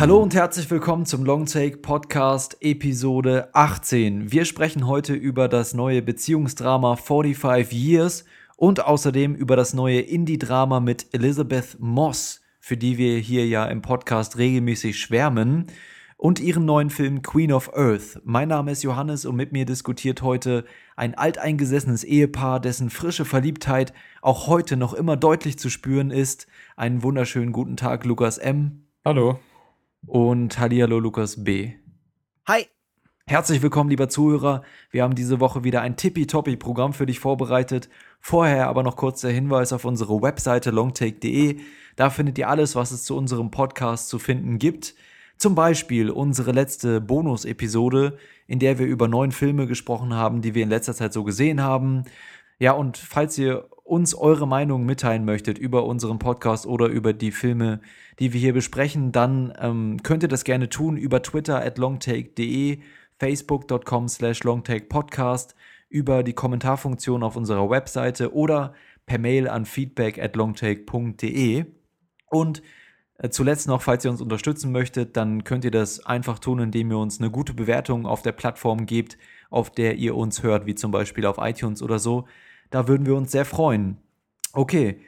Hallo und herzlich willkommen zum Longtake Podcast Episode 18. Wir sprechen heute über das neue Beziehungsdrama 45 Years und außerdem über das neue Indie-Drama mit Elizabeth Moss, für die wir hier ja im Podcast regelmäßig schwärmen, und ihren neuen Film Queen of Earth. Mein Name ist Johannes und mit mir diskutiert heute ein alteingesessenes Ehepaar, dessen frische Verliebtheit auch heute noch immer deutlich zu spüren ist. Einen wunderschönen guten Tag, Lukas M. Hallo und Hallihallo Lukas B. Hi. Herzlich willkommen, lieber Zuhörer. Wir haben diese Woche wieder ein tippitoppi-Programm für dich vorbereitet. Vorher aber noch kurz der Hinweis auf unsere Webseite longtake.de. Da findet ihr alles, was es zu unserem Podcast zu finden gibt. Zum Beispiel unsere letzte Bonus-Episode, in der wir über neun Filme gesprochen haben, die wir in letzter Zeit so gesehen haben. Ja, und falls ihr uns eure Meinung mitteilen möchtet über unseren Podcast oder über die Filme, die wir hier besprechen, dann ähm, könnt ihr das gerne tun über Twitter at longtake.de, facebook.com slash longtakepodcast, über die Kommentarfunktion auf unserer Webseite oder per Mail an feedback at longtake.de. Und äh, zuletzt noch, falls ihr uns unterstützen möchtet, dann könnt ihr das einfach tun, indem ihr uns eine gute Bewertung auf der Plattform gebt, auf der ihr uns hört, wie zum Beispiel auf iTunes oder so. Da würden wir uns sehr freuen. Okay,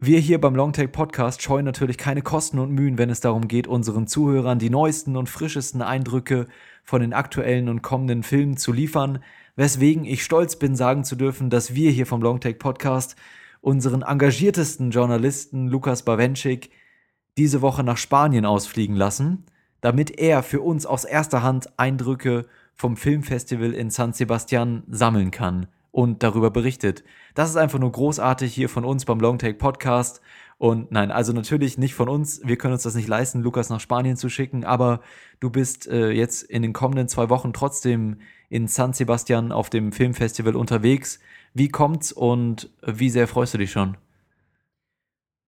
wir hier beim Longtake Podcast scheuen natürlich keine Kosten und Mühen, wenn es darum geht, unseren Zuhörern die neuesten und frischesten Eindrücke von den aktuellen und kommenden Filmen zu liefern, weswegen ich stolz bin, sagen zu dürfen, dass wir hier vom Longtake Podcast unseren engagiertesten Journalisten Lukas Bawenschik diese Woche nach Spanien ausfliegen lassen, damit er für uns aus erster Hand Eindrücke vom Filmfestival in San Sebastian sammeln kann und darüber berichtet. Das ist einfach nur großartig hier von uns beim Longtake Podcast. Und nein, also natürlich nicht von uns. Wir können uns das nicht leisten, Lukas nach Spanien zu schicken, aber du bist äh, jetzt in den kommenden zwei Wochen trotzdem in San Sebastian auf dem Filmfestival unterwegs. Wie kommt's und wie sehr freust du dich schon?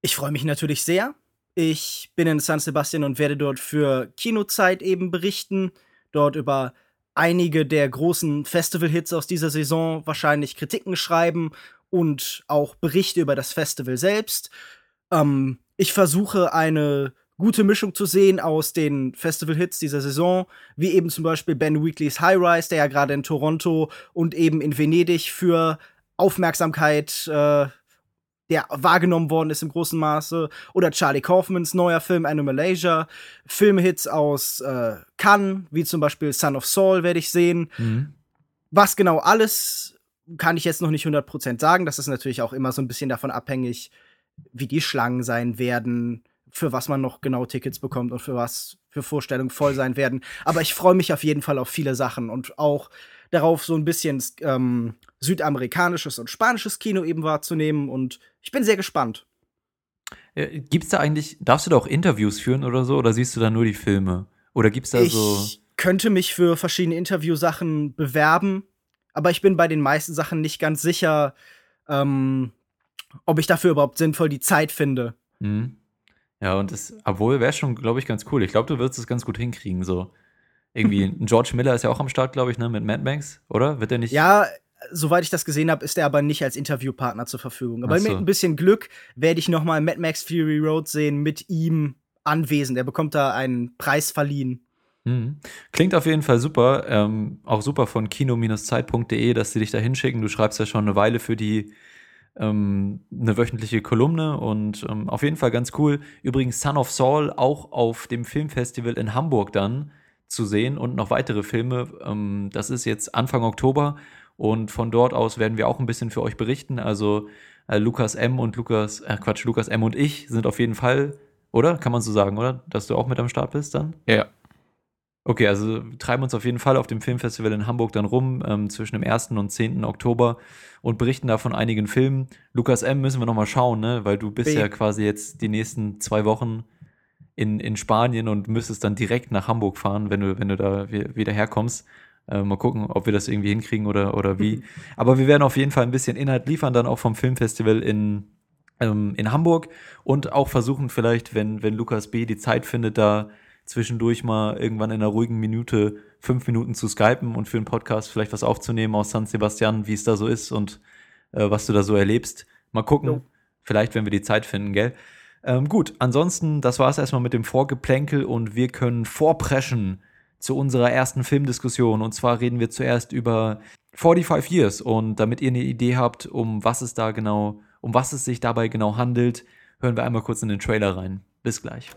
Ich freue mich natürlich sehr. Ich bin in San Sebastian und werde dort für Kinozeit eben berichten, dort über einige der großen Festival-Hits aus dieser Saison wahrscheinlich Kritiken schreiben und auch Berichte über das Festival selbst. Ähm, ich versuche eine gute Mischung zu sehen aus den Festival-Hits dieser Saison, wie eben zum Beispiel Ben Weekleys High Rise, der ja gerade in Toronto und eben in Venedig für Aufmerksamkeit äh, der wahrgenommen worden ist im großen Maße. Oder Charlie Kaufmans neuer Film Animalasia. Filmhits aus äh, Cannes, wie zum Beispiel Son of Saul, werde ich sehen. Mhm. Was genau alles, kann ich jetzt noch nicht 100% sagen. Das ist natürlich auch immer so ein bisschen davon abhängig, wie die Schlangen sein werden, für was man noch genau Tickets bekommt und für was für Vorstellungen voll sein werden. Aber ich freue mich auf jeden Fall auf viele Sachen und auch darauf, so ein bisschen ähm, südamerikanisches und spanisches Kino eben wahrzunehmen. Und ich bin sehr gespannt. Äh, gibt's da eigentlich, darfst du da auch Interviews führen oder so, oder siehst du da nur die Filme? Oder gibt's da ich so. Ich könnte mich für verschiedene Interviewsachen bewerben, aber ich bin bei den meisten Sachen nicht ganz sicher, ähm, ob ich dafür überhaupt sinnvoll die Zeit finde. Mhm. Ja, und das, obwohl wäre schon, glaube ich, ganz cool. Ich glaube, du wirst es ganz gut hinkriegen, so. Irgendwie, George Miller ist ja auch am Start, glaube ich, ne, mit Mad Max, oder? Wird der nicht? Ja, soweit ich das gesehen habe, ist er aber nicht als Interviewpartner zur Verfügung. Aber so. mit ein bisschen Glück werde ich noch mal Mad Max Fury Road sehen mit ihm anwesend. Er bekommt da einen Preis verliehen. Mhm. Klingt auf jeden Fall super. Ähm, auch super von kino-zeit.de, dass sie dich da hinschicken. Du schreibst ja schon eine Weile für die ähm, eine wöchentliche Kolumne und ähm, auf jeden Fall ganz cool. Übrigens Son of Saul auch auf dem Filmfestival in Hamburg dann zu sehen und noch weitere Filme. Ähm, das ist jetzt Anfang Oktober und von dort aus werden wir auch ein bisschen für euch berichten. Also äh, Lukas M und Lukas, äh, Quatsch, Lukas M und ich sind auf jeden Fall, oder? Kann man so sagen, oder? Dass du auch mit am Start bist dann? Ja. Okay, also treiben uns auf jeden Fall auf dem Filmfestival in Hamburg dann rum, ähm, zwischen dem 1. und 10. Oktober und berichten da von einigen Filmen. Lukas M müssen wir nochmal schauen, ne? Weil du bist B. ja quasi jetzt die nächsten zwei Wochen in, in Spanien und müsstest dann direkt nach Hamburg fahren, wenn du, wenn du da wieder herkommst. Äh, mal gucken, ob wir das irgendwie hinkriegen oder, oder wie. Mhm. Aber wir werden auf jeden Fall ein bisschen Inhalt liefern, dann auch vom Filmfestival in, ähm, in Hamburg und auch versuchen vielleicht, wenn, wenn Lukas B. die Zeit findet, da zwischendurch mal irgendwann in einer ruhigen Minute fünf Minuten zu skypen und für einen Podcast vielleicht was aufzunehmen aus San Sebastian, wie es da so ist und äh, was du da so erlebst. Mal gucken, ja. vielleicht, wenn wir die Zeit finden, gell? Ähm, gut, ansonsten, das war es erstmal mit dem Vorgeplänkel und wir können vorpreschen zu unserer ersten Filmdiskussion. Und zwar reden wir zuerst über 45 Years. Und damit ihr eine Idee habt, um was es da genau, um was es sich dabei genau handelt, hören wir einmal kurz in den Trailer rein. Bis gleich.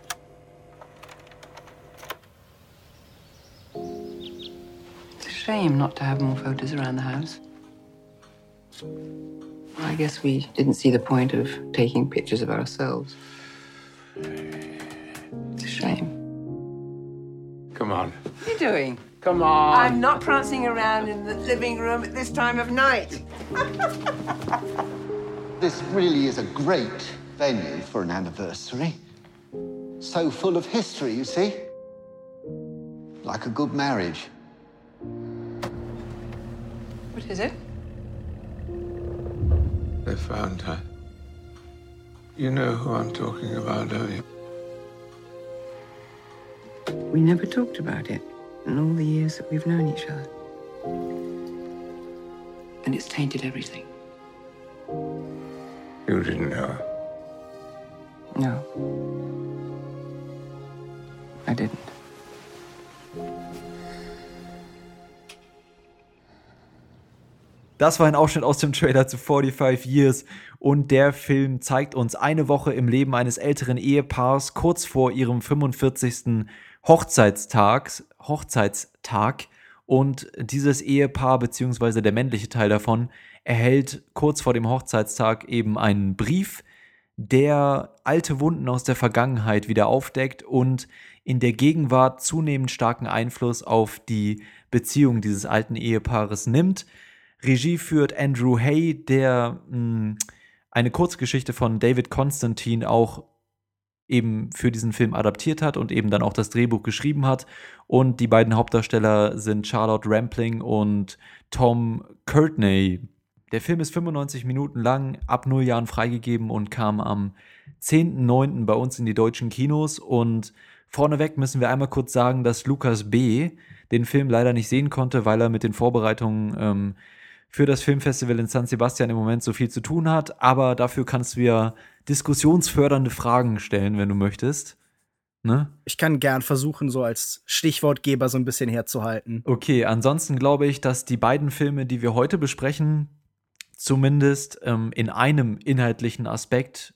It's a shame not to have more photos around the house. I guess we didn't see the point of taking pictures of ourselves. It's a shame. Come on. What are you doing? Come on. I'm not prancing around in the living room at this time of night. This really is a great venue for an anniversary. So full of history, you see? Like a good marriage. What is it? They found her. You know who I'm talking about, don't you? We never talked about it in all the years that we've known each other. And it's tainted everything. You didn't know her. No. I didn't. Das war ein Ausschnitt aus dem Trailer zu 45 Years und der Film zeigt uns eine Woche im Leben eines älteren Ehepaars kurz vor ihrem 45. Hochzeitstag, Hochzeitstag und dieses Ehepaar beziehungsweise der männliche Teil davon erhält kurz vor dem Hochzeitstag eben einen Brief, der alte Wunden aus der Vergangenheit wieder aufdeckt und in der Gegenwart zunehmend starken Einfluss auf die Beziehung dieses alten Ehepaares nimmt. Regie führt Andrew Hay, der mh, eine Kurzgeschichte von David Constantine auch eben für diesen Film adaptiert hat und eben dann auch das Drehbuch geschrieben hat. Und die beiden Hauptdarsteller sind Charlotte Rampling und Tom Courtney. Der Film ist 95 Minuten lang, ab 0 Jahren freigegeben und kam am 10.09. bei uns in die deutschen Kinos. Und vorneweg müssen wir einmal kurz sagen, dass Lukas B. den Film leider nicht sehen konnte, weil er mit den Vorbereitungen ähm, für das Filmfestival in San Sebastian im Moment so viel zu tun hat. Aber dafür kannst du ja diskussionsfördernde Fragen stellen, wenn du möchtest. Ne? Ich kann gern versuchen, so als Stichwortgeber so ein bisschen herzuhalten. Okay, ansonsten glaube ich, dass die beiden Filme, die wir heute besprechen, zumindest ähm, in einem inhaltlichen Aspekt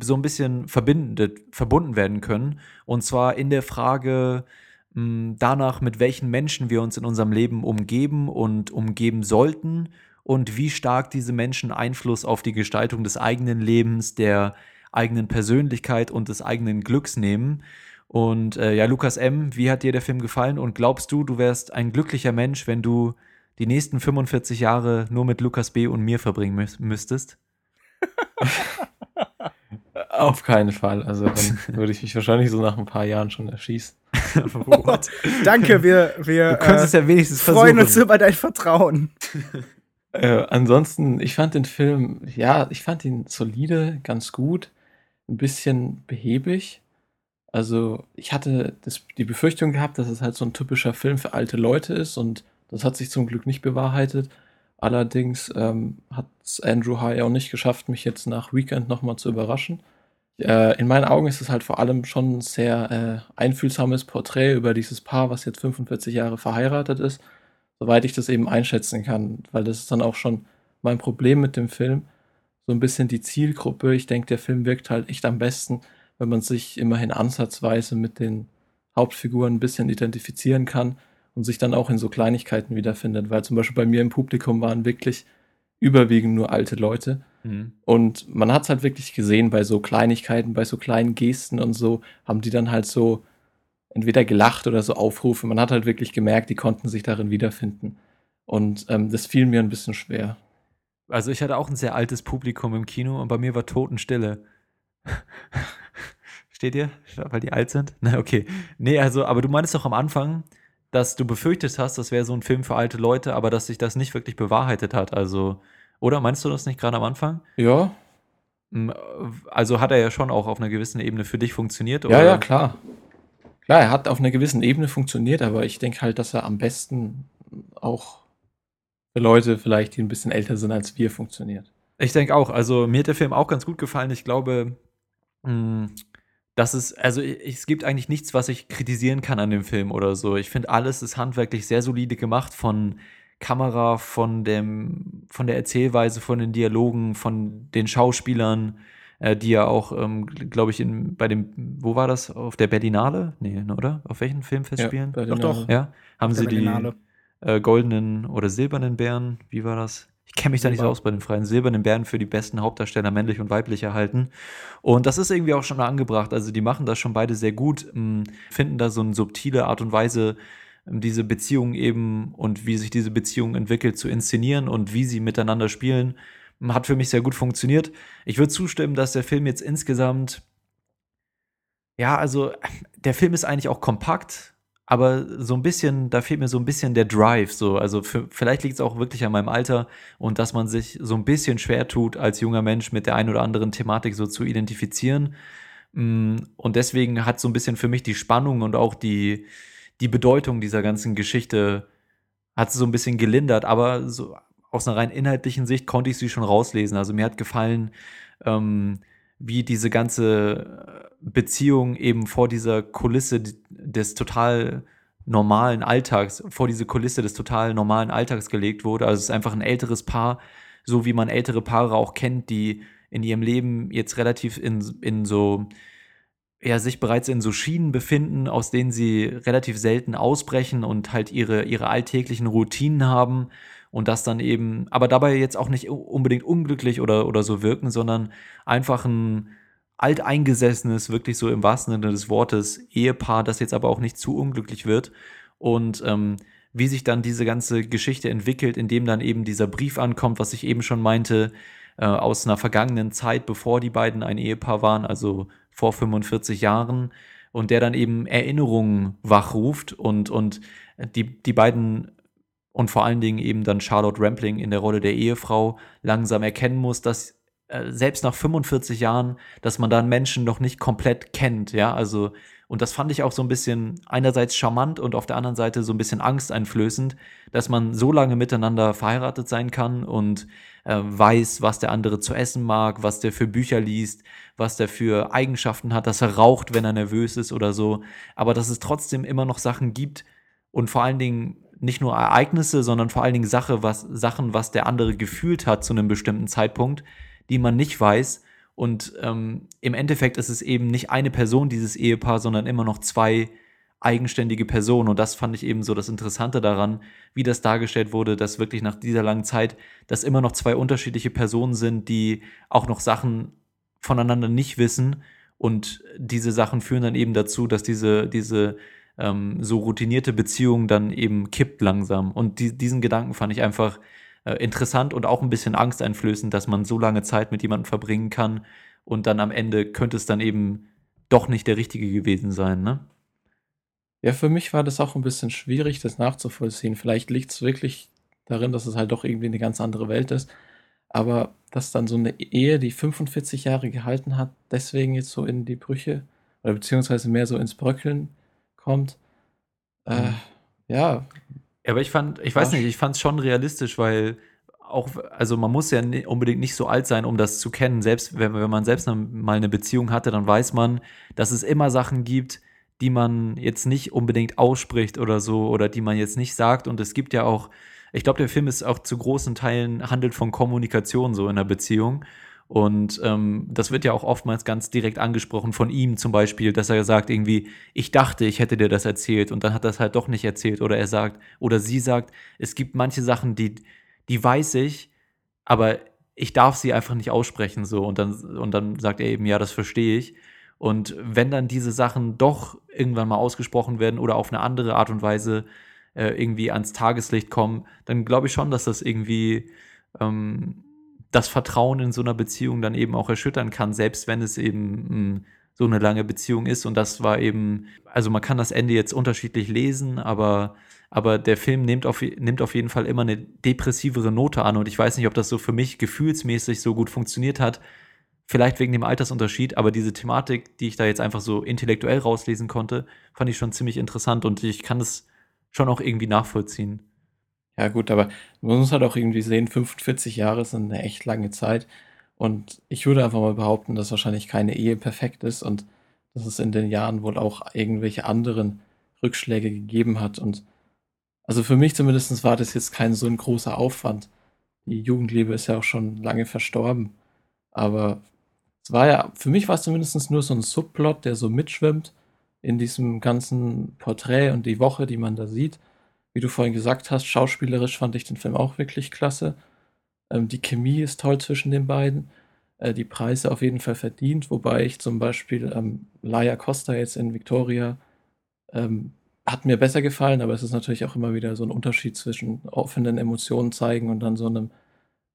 so ein bisschen verbunden werden können. Und zwar in der Frage danach, mit welchen Menschen wir uns in unserem Leben umgeben und umgeben sollten und wie stark diese Menschen Einfluss auf die Gestaltung des eigenen Lebens, der eigenen Persönlichkeit und des eigenen Glücks nehmen. Und äh, ja, Lukas M., wie hat dir der Film gefallen? Und glaubst du, du wärst ein glücklicher Mensch, wenn du die nächsten 45 Jahre nur mit Lukas B. und mir verbringen mü müsstest? Auf keinen Fall. Also dann würde ich mich wahrscheinlich so nach ein paar Jahren schon erschießen. Danke, wir, wir Du könntest äh, ja wenigstens freuen versuchen. uns über dein Vertrauen. Äh, ansonsten, ich fand den Film, ja, ich fand ihn solide, ganz gut, ein bisschen behäbig. Also ich hatte das, die Befürchtung gehabt, dass es halt so ein typischer Film für alte Leute ist und das hat sich zum Glück nicht bewahrheitet. Allerdings ähm, hat es Andrew High auch nicht geschafft, mich jetzt nach Weekend nochmal zu überraschen. Äh, in meinen Augen ist es halt vor allem schon ein sehr äh, einfühlsames Porträt über dieses Paar, was jetzt 45 Jahre verheiratet ist, soweit ich das eben einschätzen kann, weil das ist dann auch schon mein Problem mit dem Film. So ein bisschen die Zielgruppe. Ich denke, der Film wirkt halt echt am besten, wenn man sich immerhin ansatzweise mit den Hauptfiguren ein bisschen identifizieren kann und sich dann auch in so Kleinigkeiten wiederfindet, weil zum Beispiel bei mir im Publikum waren wirklich überwiegend nur alte Leute. Mhm. Und man hat es halt wirklich gesehen bei so Kleinigkeiten, bei so kleinen Gesten und so, haben die dann halt so entweder gelacht oder so Aufrufe. Man hat halt wirklich gemerkt, die konnten sich darin wiederfinden. Und ähm, das fiel mir ein bisschen schwer. Also ich hatte auch ein sehr altes Publikum im Kino und bei mir war Totenstille. Steht ihr? Weil die alt sind? Na, okay. Nee, also, aber du meinst doch am Anfang, dass du befürchtet hast, das wäre so ein Film für alte Leute, aber dass sich das nicht wirklich bewahrheitet hat. Also, oder meinst du das nicht gerade am Anfang? Ja, Mm, Also hat er ja schon auch auf einer gewissen Ebene für dich funktioniert, ja, oder? ja, klar. Klar, er hat auf einer gewissen Ebene funktioniert, aber ich denke halt, dass er am besten auch für Leute vielleicht, die ein bisschen älter sind als wir, funktioniert. Ich denke auch. Also mir hat der Film auch ganz gut gefallen. Ich glaube, Mm, Das ist, also es gibt eigentlich nichts, was ich kritisieren kann an dem Film oder so. Ich finde, alles ist handwerklich sehr solide gemacht von Kamera, von dem, von der Erzählweise, von den Dialogen, von den Schauspielern, äh, die ja auch, ähm, glaube ich, in, bei dem, wo war das? Auf der Berlinale? Nee, ne, oder? Auf welchen Filmfest spielen? bei Doch, doch. Ja, haben sie die äh, goldenen oder silbernen Bären, wie war das? Ich kenne mich da nicht so aus bei den freien silbernen Bären für die besten Hauptdarsteller männlich und weiblich erhalten. Und das ist irgendwie auch schon angebracht. Also die machen das schon beide sehr gut, m, finden da so eine subtile Art und Weise, diese Beziehung eben und wie sich diese Beziehung entwickelt zu inszenieren und wie sie miteinander spielen, hat für mich sehr gut funktioniert. Ich würde zustimmen, dass der Film jetzt insgesamt ja, also der Film ist eigentlich auch kompakt, aber so ein bisschen, da fehlt mir so ein bisschen der Drive. So, also für, vielleicht liegt es auch wirklich an meinem Alter und dass man sich so ein bisschen schwer tut, als junger Mensch mit der einen oder anderen Thematik so zu identifizieren. Mm, Und deswegen hat so ein bisschen für mich die Spannung und auch die, die Bedeutung dieser ganzen Geschichte hat sie so ein bisschen gelindert, aber so aus einer rein inhaltlichen Sicht konnte ich sie schon rauslesen. Also mir hat gefallen, ähm, wie diese ganze Beziehung eben vor dieser Kulisse des total normalen Alltags, vor diese Kulisse des total normalen Alltags gelegt wurde. Also es ist einfach ein älteres Paar, so wie man ältere Paare auch kennt, die in ihrem Leben jetzt relativ in, in so ja, sich bereits in so Schienen befinden, aus denen sie relativ selten ausbrechen und halt ihre, ihre alltäglichen Routinen haben und das dann eben, aber dabei jetzt auch nicht unbedingt unglücklich oder, oder so wirken, sondern einfach ein alteingesessenes, wirklich so im wahrsten Sinne des Wortes, Ehepaar, das jetzt aber auch nicht zu unglücklich wird. Und ähm, wie sich dann diese ganze Geschichte entwickelt, indem dann eben dieser Brief ankommt, was ich eben schon meinte, äh, aus einer vergangenen Zeit, bevor die beiden ein Ehepaar waren, also vor 45 Jahren, und der dann eben Erinnerungen wachruft und, und die, die beiden und vor allen Dingen eben dann Charlotte Rampling in der Rolle der Ehefrau langsam erkennen muss, dass äh, selbst nach 45 Jahren, dass man da einen Menschen noch nicht komplett kennt, ja, also und das fand ich auch so ein bisschen einerseits charmant und auf der anderen Seite so ein bisschen angsteinflößend, dass man so lange miteinander verheiratet sein kann und äh, weiß, was der andere zu essen mag, was der für Bücher liest, was der für Eigenschaften hat, dass er raucht, wenn er nervös ist oder so, aber dass es trotzdem immer noch Sachen gibt und vor allen Dingen nicht nur Ereignisse, sondern vor allen Dingen Sache, was, Sachen, was der andere gefühlt hat zu einem bestimmten Zeitpunkt, die man nicht weiß. Und ähm, im Endeffekt ist es eben nicht eine Person, dieses Ehepaar, sondern immer noch zwei eigenständige Personen. Und das fand ich eben so das Interessante daran, wie das dargestellt wurde, dass wirklich nach dieser langen Zeit, dass immer noch zwei unterschiedliche Personen sind, die auch noch Sachen voneinander nicht wissen. Und diese Sachen führen dann eben dazu, dass diese, diese ähm, so routinierte Beziehung dann eben kippt langsam. Und die, diesen Gedanken fand ich einfach interessant und auch ein bisschen angsteinflößend, dass man so lange Zeit mit jemandem verbringen kann und dann am Ende könnte es dann eben doch nicht der richtige gewesen sein, ne? Ja, für mich war das auch ein bisschen schwierig, das nachzuvollziehen. Vielleicht liegt es wirklich darin, dass es halt doch irgendwie eine ganz andere Welt ist. Aber dass dann so eine Ehe, die 45 Jahre gehalten hat, deswegen jetzt so in die Brüche oder beziehungsweise mehr so ins Bröckeln kommt, äh, Mhm. ja, Ja, aber ich fand, ich weiß nicht, ich fand es schon realistisch, weil auch, also man muss ja unbedingt nicht so alt sein, um das zu kennen. Selbst wenn, wenn man selbst mal eine Beziehung hatte, dann weiß man, dass es immer Sachen gibt, die man jetzt nicht unbedingt ausspricht oder so, oder die man jetzt nicht sagt. Und es gibt ja auch, ich glaube, der Film ist auch zu großen Teilen handelt von Kommunikation so in der Beziehung. Und ähm, das wird ja auch oftmals ganz direkt angesprochen von ihm zum Beispiel, dass er sagt irgendwie, ich dachte, ich hätte dir das erzählt und dann hat er es halt doch nicht erzählt. Oder er sagt, oder sie sagt, es gibt manche Sachen, die, die weiß ich, aber ich darf sie einfach nicht aussprechen so. Und dann, und dann sagt er eben, ja, das verstehe ich. Und wenn dann diese Sachen doch irgendwann mal ausgesprochen werden oder auf eine andere Art und Weise äh, irgendwie ans Tageslicht kommen, dann glaube ich schon, dass das irgendwie ähm, das Vertrauen in so einer Beziehung dann eben auch erschüttern kann, selbst wenn es eben mh, so eine lange Beziehung ist. Und das war eben, also man kann das Ende jetzt unterschiedlich lesen, aber, aber der Film nimmt auf, nimmt auf jeden Fall immer eine depressivere Note an. Und ich weiß nicht, ob das so für mich gefühlsmäßig so gut funktioniert hat. Vielleicht wegen dem Altersunterschied, aber diese Thematik, die ich da jetzt einfach so intellektuell rauslesen konnte, fand ich schon ziemlich interessant und ich kann es schon auch irgendwie nachvollziehen. Ja, gut, aber man muss halt auch irgendwie sehen, 45 Jahre sind eine echt lange Zeit. Und ich würde einfach mal behaupten, dass wahrscheinlich keine Ehe perfekt ist und dass es in den Jahren wohl auch irgendwelche anderen Rückschläge gegeben hat. Und also für mich zumindest war das jetzt kein so ein großer Aufwand. Die Jugendliebe ist ja auch schon lange verstorben. Aber es war ja, für mich war es zumindest nur so ein Subplot, der so mitschwimmt in diesem ganzen Porträt und die Woche, die man da sieht. Wie du vorhin gesagt hast, schauspielerisch fand ich den Film auch wirklich klasse. Ähm, die Chemie ist toll zwischen den beiden. Äh, die Preise auf jeden Fall verdient, wobei ich zum Beispiel ähm, Laia Costa jetzt in Victoria ähm, hat mir besser gefallen, aber es ist natürlich auch immer wieder so ein Unterschied zwischen offenen Emotionen zeigen und dann so einem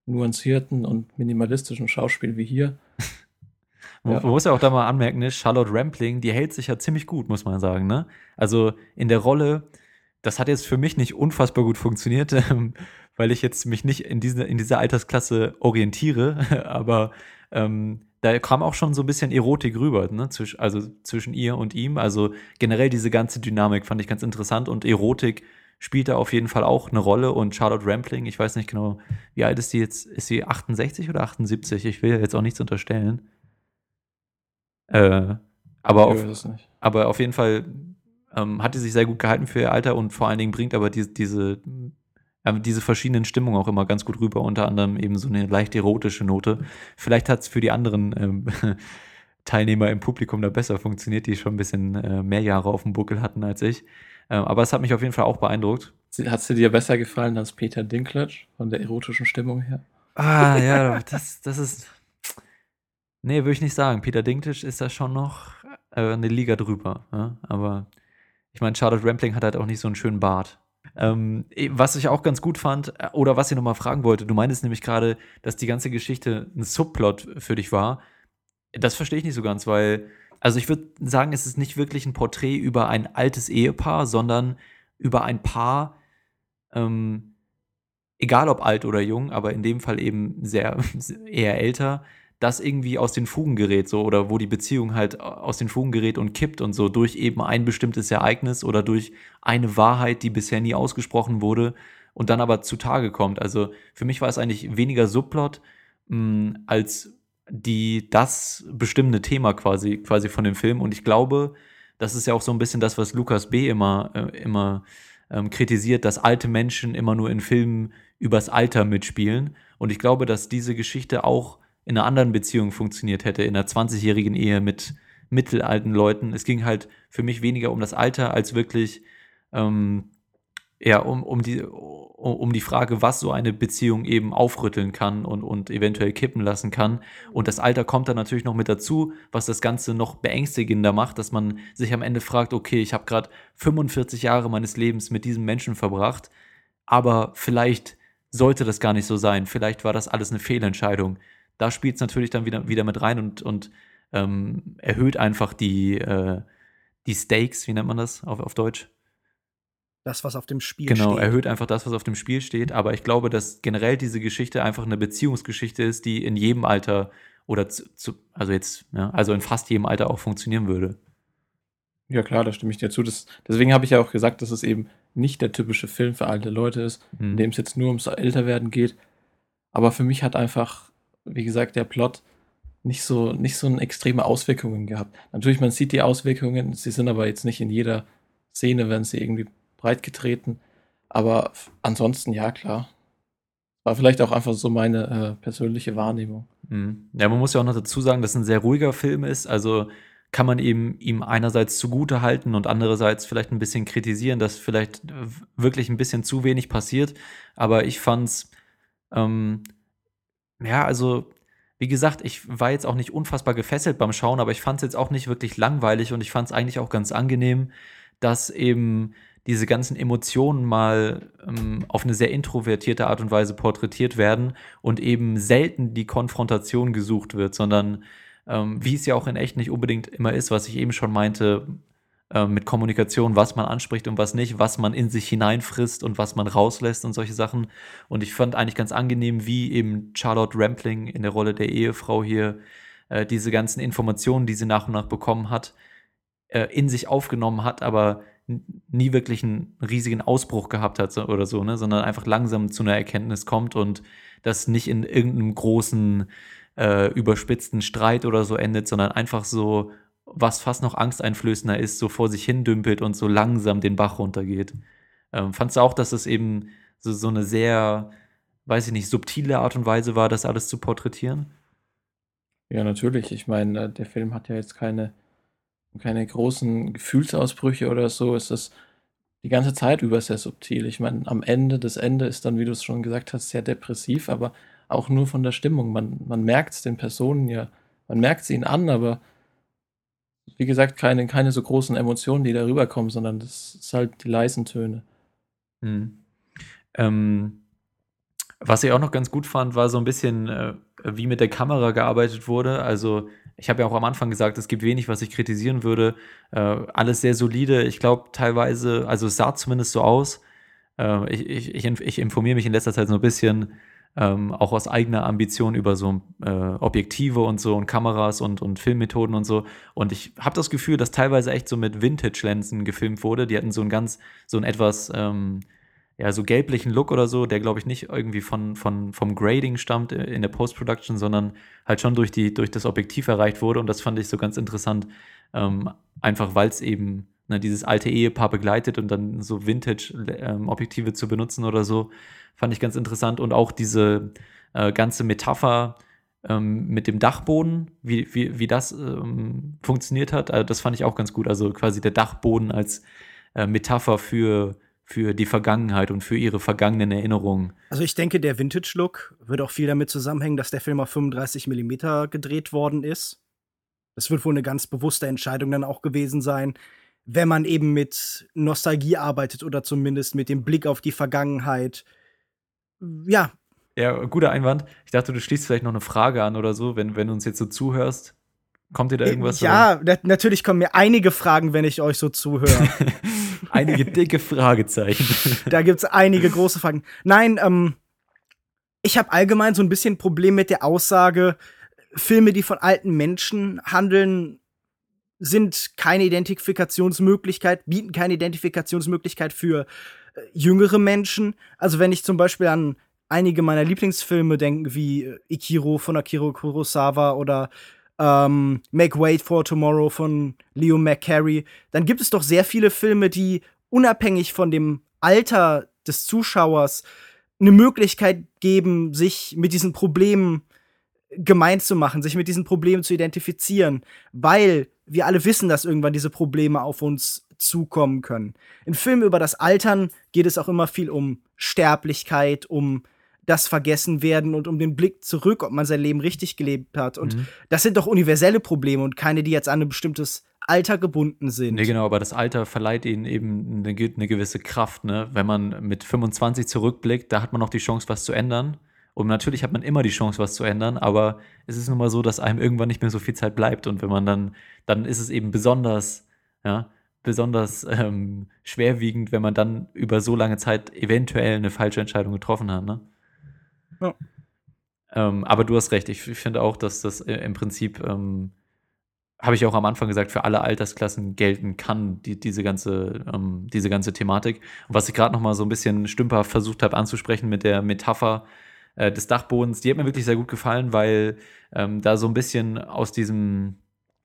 nuancierten und minimalistischen Schauspiel wie hier. Man ja. muss ja auch da mal anmerken, ne? Charlotte Rampling, die hält sich ja ziemlich gut, muss man sagen. Ne? Also in der Rolle, das hat jetzt für mich nicht unfassbar gut funktioniert, ähm, weil ich jetzt mich nicht in, diese, in dieser Altersklasse orientiere, aber ähm, da kam auch schon so ein bisschen Erotik rüber, ne? Zwisch, also zwischen ihr und ihm. Also generell diese ganze Dynamik fand ich ganz interessant und Erotik spielt da auf jeden Fall auch eine Rolle und Charlotte Rampling, ich weiß nicht genau, wie alt ist sie jetzt? Ist sie 68 oder 78? Ich will ja jetzt auch nichts unterstellen. Äh, aber, auf, aber auf jeden Fall ähm, hat sie sich sehr gut gehalten für ihr Alter und vor allen Dingen bringt aber die, diese ähm, diese verschiedenen Stimmungen auch immer ganz gut rüber, unter anderem eben so eine leicht erotische Note. Vielleicht hat es für die anderen ähm, Teilnehmer im Publikum da besser funktioniert, die schon ein bisschen äh, mehr Jahre auf dem Buckel hatten als ich. Ähm, aber es hat mich auf jeden Fall auch beeindruckt. Hat sie dir besser gefallen als Peter Dinklage von der erotischen Stimmung her? Ah, ja, das, das ist. Nee, würde ich nicht sagen. Peter Dinklage ist da schon noch äh, eine Liga drüber. Ja? Aber ich meine, Charlotte Rampling hat halt auch nicht so einen schönen Bart. Ähm, was ich auch ganz gut fand, äh, oder was ich nochmal fragen wollte, du meintest nämlich gerade, dass die ganze Geschichte ein Subplot für dich war. Das verstehe ich nicht so ganz, weil, also ich würde sagen, es ist nicht wirklich ein Porträt über ein altes Ehepaar, sondern über ein Paar, ähm, egal ob alt oder jung, aber in dem Fall eben sehr eher älter, das irgendwie aus den Fugen gerät, so oder wo die Beziehung halt aus den Fugen gerät und kippt und so durch eben ein bestimmtes Ereignis oder durch eine Wahrheit, die bisher nie ausgesprochen wurde und dann aber zutage kommt. Also für mich war es eigentlich weniger Subplot mh, mm, als die das bestimmende Thema quasi quasi von dem Film. Und ich glaube, das ist ja auch so ein bisschen das, was Lukas B. immer äh, immer ähm, kritisiert, dass alte Menschen immer nur in Filmen übers Alter mitspielen. Und ich glaube, dass diese Geschichte auch in einer anderen Beziehung funktioniert hätte, in einer 20-jährigen Ehe mit mittelalten Leuten. Es ging halt für mich weniger um das Alter als wirklich ähm, ja, um, um, die, um die Frage, was so eine Beziehung eben aufrütteln kann und, und eventuell kippen lassen kann. Und das Alter kommt dann natürlich noch mit dazu, was das Ganze noch beängstigender macht, dass man sich am Ende fragt, okay, ich habe gerade 45 Jahre meines Lebens mit diesem Menschen verbracht, aber vielleicht sollte das gar nicht so sein. Vielleicht war das alles eine Fehlentscheidung da spielt es natürlich dann wieder, wieder mit rein und, und ähm, erhöht einfach die, äh, die Stakes, wie nennt man das auf, auf Deutsch? Das, was auf dem Spiel genau, steht. Genau, erhöht einfach das, was auf dem Spiel steht. Aber ich glaube, dass generell diese Geschichte einfach eine Beziehungsgeschichte ist, die in jedem Alter oder zu, zu, also jetzt, ja, also in fast jedem Alter auch funktionieren würde. Ja, klar, da stimme ich dir zu. Das, deswegen habe ich ja auch gesagt, dass es eben nicht der typische Film für alte Leute ist, mhm. in dem es jetzt nur ums Älterwerden geht. Aber für mich hat einfach wie gesagt, der Plot nicht so, nicht so extreme Auswirkungen gehabt. Natürlich, man sieht die Auswirkungen, sie sind aber jetzt nicht in jeder Szene, werden sie irgendwie breit getreten. Aber ansonsten, ja, klar. War vielleicht auch einfach so meine äh, persönliche Wahrnehmung. Mhm. Ja, man muss ja auch noch dazu sagen, dass es ein sehr ruhiger Film ist. Also kann man eben ihm einerseits zugute halten und andererseits vielleicht ein bisschen kritisieren, dass vielleicht wirklich ein bisschen zu wenig passiert. Aber ich fand's ähm, ja, also, wie gesagt, ich war jetzt auch nicht unfassbar gefesselt beim Schauen, aber ich fand es jetzt auch nicht wirklich langweilig und ich fand es eigentlich auch ganz angenehm, dass eben diese ganzen Emotionen mal ähm, auf eine sehr introvertierte Art und Weise porträtiert werden und eben selten die Konfrontation gesucht wird, sondern ähm, wie es ja auch in echt nicht unbedingt immer ist, was ich eben schon meinte, äh, mit Kommunikation, was man anspricht und was nicht, was man in sich hineinfrisst und was man rauslässt und solche Sachen. Und ich fand eigentlich ganz angenehm, wie eben Charlotte Rampling in der Rolle der Ehefrau hier äh, diese ganzen Informationen, die sie nach und nach bekommen hat, äh, in sich aufgenommen hat, aber nie wirklich einen riesigen Ausbruch gehabt hat oder so, ne, sondern einfach langsam zu einer Erkenntnis kommt und das nicht in irgendeinem großen äh, überspitzten Streit oder so endet, sondern einfach so, was fast noch angsteinflößender ist, so vor sich hin dümpelt und so langsam den Bach runtergeht. Ähm, fandst du auch, dass es eben so, so eine sehr, weiß ich nicht, subtile Art und Weise war, das alles zu porträtieren? Ja, natürlich. Ich meine, äh, der Film hat ja jetzt keine, keine großen Gefühlsausbrüche oder so. Es ist die ganze Zeit über sehr subtil. Ich meine, am Ende, das Ende ist dann, wie du es schon gesagt hast, sehr depressiv, aber auch nur von der Stimmung. Man, man merkt es den Personen ja, man merkt es ihnen an, aber wie gesagt, keine, keine so großen Emotionen, die darüber kommen, sondern das ist halt die leisen Töne. Mhm. Ähm, was ich auch noch ganz gut fand, war so ein bisschen, äh, wie mit der Kamera gearbeitet wurde. Also, ich habe ja auch am Anfang gesagt, es gibt wenig, was ich kritisieren würde. Äh, alles sehr solide. Ich glaube, teilweise, also es sah zumindest so aus. Äh, ich, ich, ich informiere mich in letzter Zeit so ein bisschen, ähm, auch aus eigener Ambition über so äh, Objektive und so und Kameras und, und Filmmethoden und so. Und ich habe das Gefühl, dass teilweise echt so mit Vintage-Lensen gefilmt wurde. Die hatten so ein ganz, so ein etwas, ähm, ja, so gelblichen Look oder so, der glaube ich nicht irgendwie von, von, vom Grading stammt in der Post-Production, sondern halt schon durch, die, durch das Objektiv erreicht wurde. Und das fand ich so ganz interessant, ähm, einfach weil es eben ne, dieses alte Ehepaar begleitet und dann so Vintage-Objektive ähm, zu benutzen oder so. Fand ich ganz interessant. Und auch diese äh, ganze Metapher ähm, mit dem Dachboden, wie, wie, wie das ähm, funktioniert hat, also das fand ich auch ganz gut. Also quasi der Dachboden als äh, Metapher für, für die Vergangenheit und für ihre vergangenen Erinnerungen. Also ich denke, der Vintage-Look wird auch viel damit zusammenhängen, dass der Film auf 35 mm gedreht worden ist. Das wird wohl eine ganz bewusste Entscheidung dann auch gewesen sein, wenn man eben mit Nostalgie arbeitet oder zumindest mit dem Blick auf die Vergangenheit ja. Ja, guter Einwand. Ich dachte, du schließt vielleicht noch eine Frage an oder so, wenn, wenn du uns jetzt so zuhörst. Kommt dir da irgendwas? Ja, na natürlich kommen mir einige Fragen, wenn ich euch so zuhöre. einige dicke Fragezeichen. da gibt es einige große Fragen. Nein, ähm, ich habe allgemein so ein bisschen ein Problem mit der Aussage, Filme, die von alten Menschen handeln, sind keine Identifikationsmöglichkeit, bieten keine Identifikationsmöglichkeit für jüngere Menschen. Also wenn ich zum Beispiel an einige meiner Lieblingsfilme denke, wie äh, Ikiro von Akiro Kurosawa oder ähm, Make Wait for Tomorrow von Leo McCarey, dann gibt es doch sehr viele Filme, die unabhängig von dem Alter des Zuschauers eine Möglichkeit geben, sich mit diesen Problemen gemein zu machen, sich mit diesen Problemen zu identifizieren, weil wir alle wissen, dass irgendwann diese Probleme auf uns zukommen können. In Filmen über das Altern geht es auch immer viel um Sterblichkeit, um das Vergessenwerden und um den Blick zurück, ob man sein Leben richtig gelebt hat. Und mhm. das sind doch universelle Probleme und keine, die jetzt an ein bestimmtes Alter gebunden sind. Nee, genau, aber das Alter verleiht ihnen eben eine, eine gewisse Kraft, ne? Wenn man mit 25 zurückblickt, da hat man noch die Chance, was zu ändern. Und natürlich hat man immer die Chance, was zu ändern, aber es ist nun mal so, dass einem irgendwann nicht mehr so viel Zeit bleibt. Und wenn man dann, dann ist es eben besonders, ja, besonders ähm, schwerwiegend, wenn man dann über so lange Zeit eventuell eine falsche Entscheidung getroffen hat. Ne? Ja. Ähm, aber du hast recht, ich, finde auch, dass das äh, im Prinzip, ähm, habe ich auch am Anfang gesagt, für alle Altersklassen gelten kann, die, diese, ganze, ähm, diese ganze Thematik. Und was ich gerade noch mal so ein bisschen stümperhaft versucht habe anzusprechen mit der Metapher äh, des Dachbodens, die hat mir wirklich sehr gut gefallen, weil ähm, da so ein bisschen aus diesem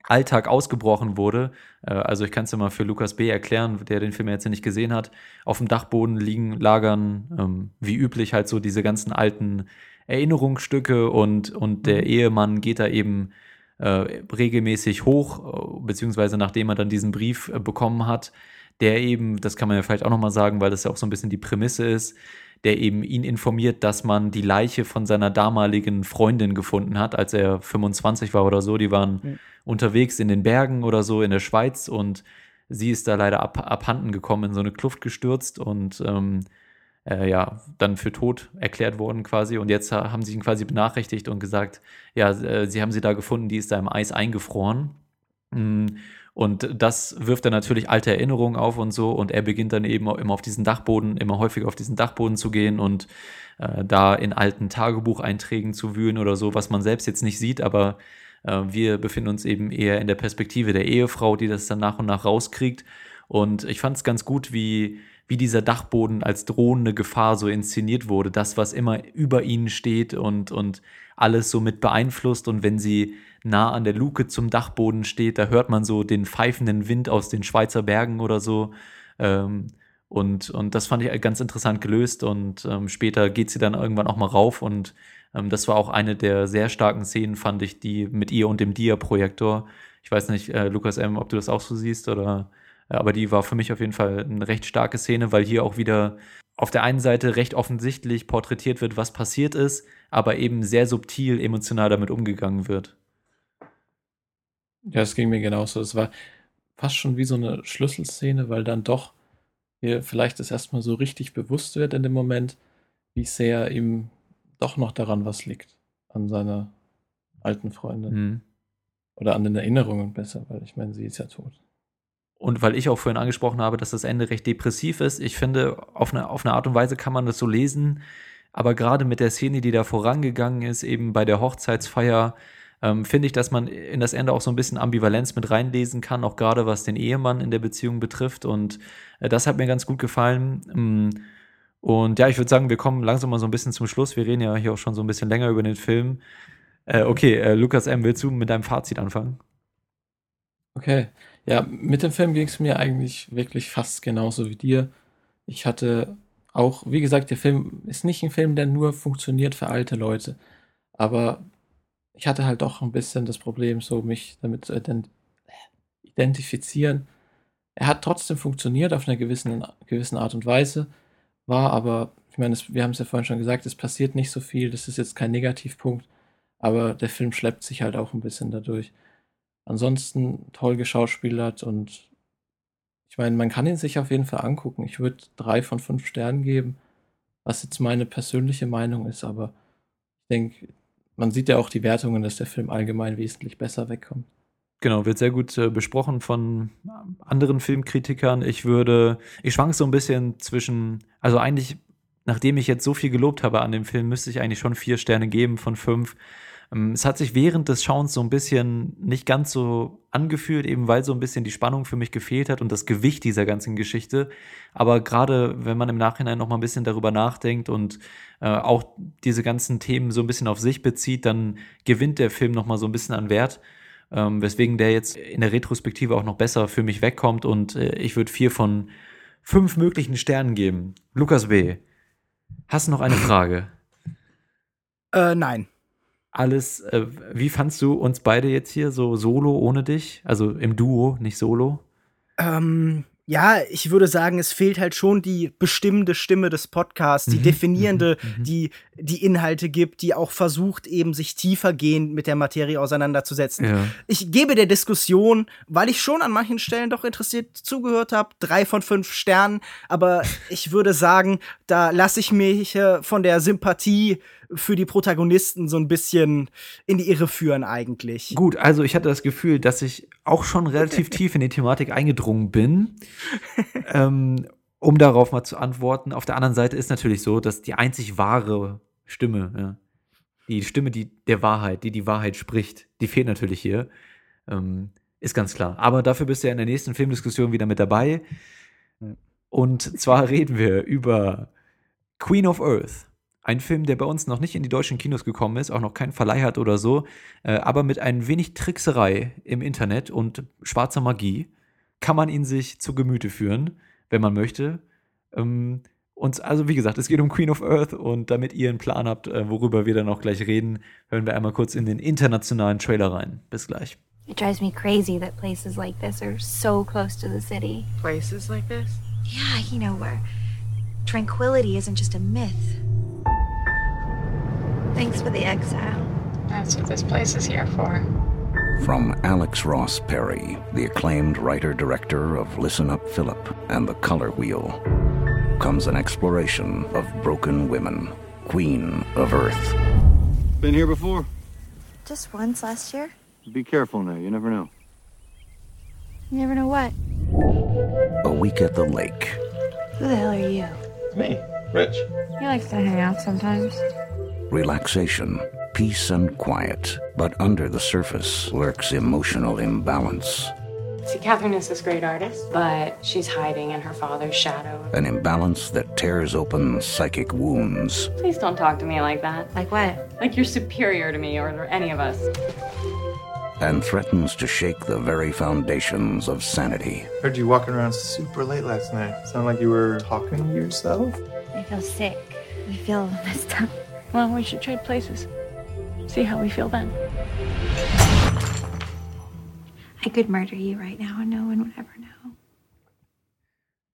Alltag ausgebrochen wurde. Äh, also ich kann es ja mal für Lukas B. erklären, der den Film jetzt nicht gesehen hat. Auf dem Dachboden liegen, lagern ähm, wie üblich halt so diese ganzen alten Erinnerungsstücke und, und der mhm. Ehemann geht da eben äh, regelmäßig hoch, äh, beziehungsweise nachdem er dann diesen Brief äh, bekommen hat, der eben, das kann man ja vielleicht auch nochmal sagen, weil das ja auch so ein bisschen die Prämisse ist, der eben ihn informiert, dass man die Leiche von seiner damaligen Freundin gefunden hat, als er 25 war oder so. Die waren mhm. unterwegs in den Bergen oder so in der Schweiz und sie ist da leider ab, abhanden gekommen, in so eine Kluft gestürzt und ähm, äh, ja, dann für tot erklärt worden quasi. Und jetzt haben sie ihn quasi benachrichtigt und gesagt, ja, äh, sie haben sie da gefunden, die ist da im Eis eingefroren. Mhm. Und das wirft dann natürlich alte Erinnerungen auf und so. Und er beginnt dann eben immer auf diesen Dachboden, immer häufiger auf diesen Dachboden zu gehen und äh, da in alten Tagebucheinträgen zu wühlen oder so, was man selbst jetzt nicht sieht, aber äh, wir befinden uns eben eher in der Perspektive der Ehefrau, die das dann nach und nach rauskriegt. Und ich fand es ganz gut, wie, wie dieser Dachboden als drohende Gefahr so inszeniert wurde. Das, was immer über ihnen steht und, und alles so mit beeinflusst. Und wenn sie nah an der Luke zum Dachboden steht, da hört man so den pfeifenden Wind aus den Schweizer Bergen oder so. Ähm, und, und das fand ich ganz interessant gelöst. Und ähm, später geht sie dann irgendwann auch mal rauf. Und ähm, das war auch eine der sehr starken Szenen, fand ich, die mit ihr und dem Dia-Projektor. Ich weiß nicht, äh, Lukas M., ob du das auch so siehst oder. Äh, aber die war für mich auf jeden Fall eine recht starke Szene, weil hier auch wieder auf der einen Seite recht offensichtlich porträtiert wird, was passiert ist, aber eben sehr subtil emotional damit umgegangen wird. Ja, es ging mir genauso. Es war fast schon wie so eine Schlüsselszene, weil dann doch mir vielleicht das erstmal so richtig bewusst wird in dem Moment, wie sehr ihm doch noch daran was liegt. An seiner alten Freundin. Mhm. Oder an den Erinnerungen besser, weil ich meine, sie ist ja tot. Und weil ich auch vorhin angesprochen habe, dass das Ende recht depressiv ist, ich finde, auf eine, auf eine Art und Weise kann man das so lesen, aber gerade mit der Szene, die da vorangegangen ist, eben bei der Hochzeitsfeier, ähm, finde ich, dass man in das Ende auch so ein bisschen Ambivalenz mit reinlesen kann, auch gerade was den Ehemann in der Beziehung betrifft. Und äh, das hat mir ganz gut gefallen. Mm, und ja, ich würde sagen, wir kommen langsam mal so ein bisschen zum Schluss. Wir reden ja hier auch schon so ein bisschen länger über den Film. Äh, okay, äh, Lukas M., willst du mit deinem Fazit anfangen? Okay. Ja, mit dem Film ging es mir eigentlich wirklich fast genauso wie dir. Ich hatte auch, wie gesagt, der Film ist nicht ein Film, der nur funktioniert für alte Leute. Aber ich hatte halt doch ein bisschen das Problem, so mich damit zu identifizieren. Er hat trotzdem funktioniert auf einer gewissen, gewissen Art und Weise, war aber, ich meine, es, wir haben es ja vorhin schon gesagt, es passiert nicht so viel, das ist jetzt kein Negativpunkt, aber der Film schleppt sich halt auch ein bisschen dadurch. Ansonsten toll geschauspielert und ich meine, man kann ihn sich auf jeden Fall angucken. Ich würde drei von fünf Sternen geben, was jetzt meine persönliche Meinung ist, aber ich denke, man sieht ja auch die Wertungen, dass der Film allgemein wesentlich besser wegkommt. Genau, wird sehr gut äh, besprochen von anderen Filmkritikern. Ich würde, ich schwank so ein bisschen zwischen, also eigentlich, nachdem ich jetzt so viel gelobt habe an dem Film, müsste ich eigentlich schon vier Sterne geben von fünf. Ähm, es hat sich während des Schauens so ein bisschen nicht ganz so angefühlt, eben weil so ein bisschen die Spannung für mich gefehlt hat und das Gewicht dieser ganzen Geschichte. Aber gerade wenn man im Nachhinein noch mal ein bisschen darüber nachdenkt und äh, auch diese ganzen Themen so ein bisschen auf sich bezieht, dann gewinnt der Film noch mal so ein bisschen an Wert. Ähm, weswegen der jetzt in der Retrospektive auch noch besser für mich wegkommt und äh, ich würde vier von fünf möglichen Sternen geben. Lukas B., hast du noch eine Frage? Äh, nein alles, äh, wie fandst du uns beide jetzt hier so solo ohne dich? Also im Duo, nicht solo? Ähm, ja, ich würde sagen, es fehlt halt schon die bestimmende Stimme des Podcasts, die mhm, definierende, mhm, mhm. die die Inhalte gibt, die auch versucht, eben sich tiefergehend mit der Materie auseinanderzusetzen. Ja. Ich gebe der Diskussion, weil ich schon an manchen Stellen doch interessiert zugehört habe, drei von fünf Sternen, aber ich würde sagen, da lasse ich mich äh, von der Sympathie für die Protagonisten so ein bisschen in die Irre führen eigentlich. Gut, also ich hatte das Gefühl, dass ich auch schon relativ tief in die Thematik eingedrungen bin. ähm, um darauf mal zu antworten. Auf der anderen Seite ist natürlich so, dass die einzig wahre Stimme, ja, die Stimme die, der Wahrheit, die die Wahrheit spricht, die fehlt natürlich hier. Ähm, ist ganz klar. Aber dafür bist du ja in der nächsten Filmdiskussion wieder mit dabei. Und zwar reden wir über Queen of Earth. Ein Film, der bei uns noch nicht in die deutschen Kinos gekommen ist, auch noch keinen Verleih hat oder so, äh, aber mit ein wenig Trickserei im Internet und schwarzer Magie kann man ihn sich zu Gemüte führen, wenn man möchte. Ähm, und also, wie gesagt, es geht um Queen of Earth und damit ihr einen Plan habt, äh, worüber wir dann auch gleich reden, hören wir einmal kurz in den internationalen Trailer rein. Bis gleich. It drives me crazy that places like this are so close to the city. Places like this? Yeah, you know, where tranquility isn't just a myth. Thanks for the exile. That's what this place is here for. From Alex Ross Perry, the acclaimed writer director of Listen Up Philip and The Color Wheel, comes an exploration of broken women, Queen of Earth. Been here before? Just once last year. Be careful now, you never know. You never know what. A week at the lake. Who the hell are you? Me, Rich. He likes to hang out sometimes. Relaxation, peace, and quiet. But under the surface lurks emotional imbalance. See, Catherine is this great artist, but she's hiding in her father's shadow. An imbalance that tears open psychic wounds. Please don't talk to me like that. Like what? Like you're superior to me or any of us. and threatens to shake the very foundations of sanity. Heard you walking around super late last night. Sound like you were talking to yourself? I feel sick. I feel messed up. Well, we should trade places. See how we feel then. I could murder you right now and no one would ever know.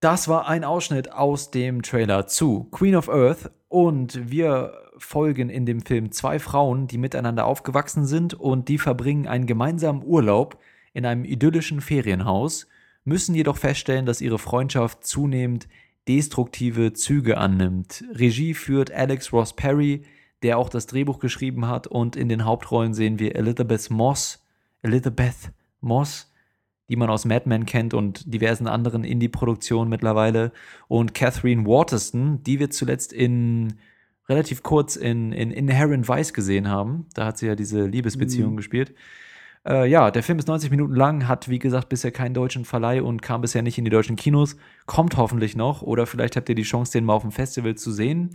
Das war ein Ausschnitt aus dem Trailer zu Queen of Earth und wir folgen in dem Film zwei Frauen, die miteinander aufgewachsen sind und die verbringen einen gemeinsamen Urlaub in einem idyllischen Ferienhaus, müssen jedoch feststellen, dass ihre Freundschaft zunehmend destruktive Züge annimmt. Regie führt Alex Ross Perry, der auch das Drehbuch geschrieben hat und in den Hauptrollen sehen wir Elizabeth Moss, Elizabeth Moss, die man aus Mad Men kennt und diversen anderen Indie-Produktionen mittlerweile. Und Catherine Waterston, die wir zuletzt in relativ kurz in, in Inherent Vice gesehen haben. Da hat sie ja diese Liebesbeziehung Mhm. gespielt. Äh, ja, der Film ist 90 Minuten lang, hat wie gesagt bisher keinen deutschen Verleih und kam bisher nicht in die deutschen Kinos. Kommt hoffentlich noch oder vielleicht habt ihr die Chance, den mal auf dem Festival zu sehen.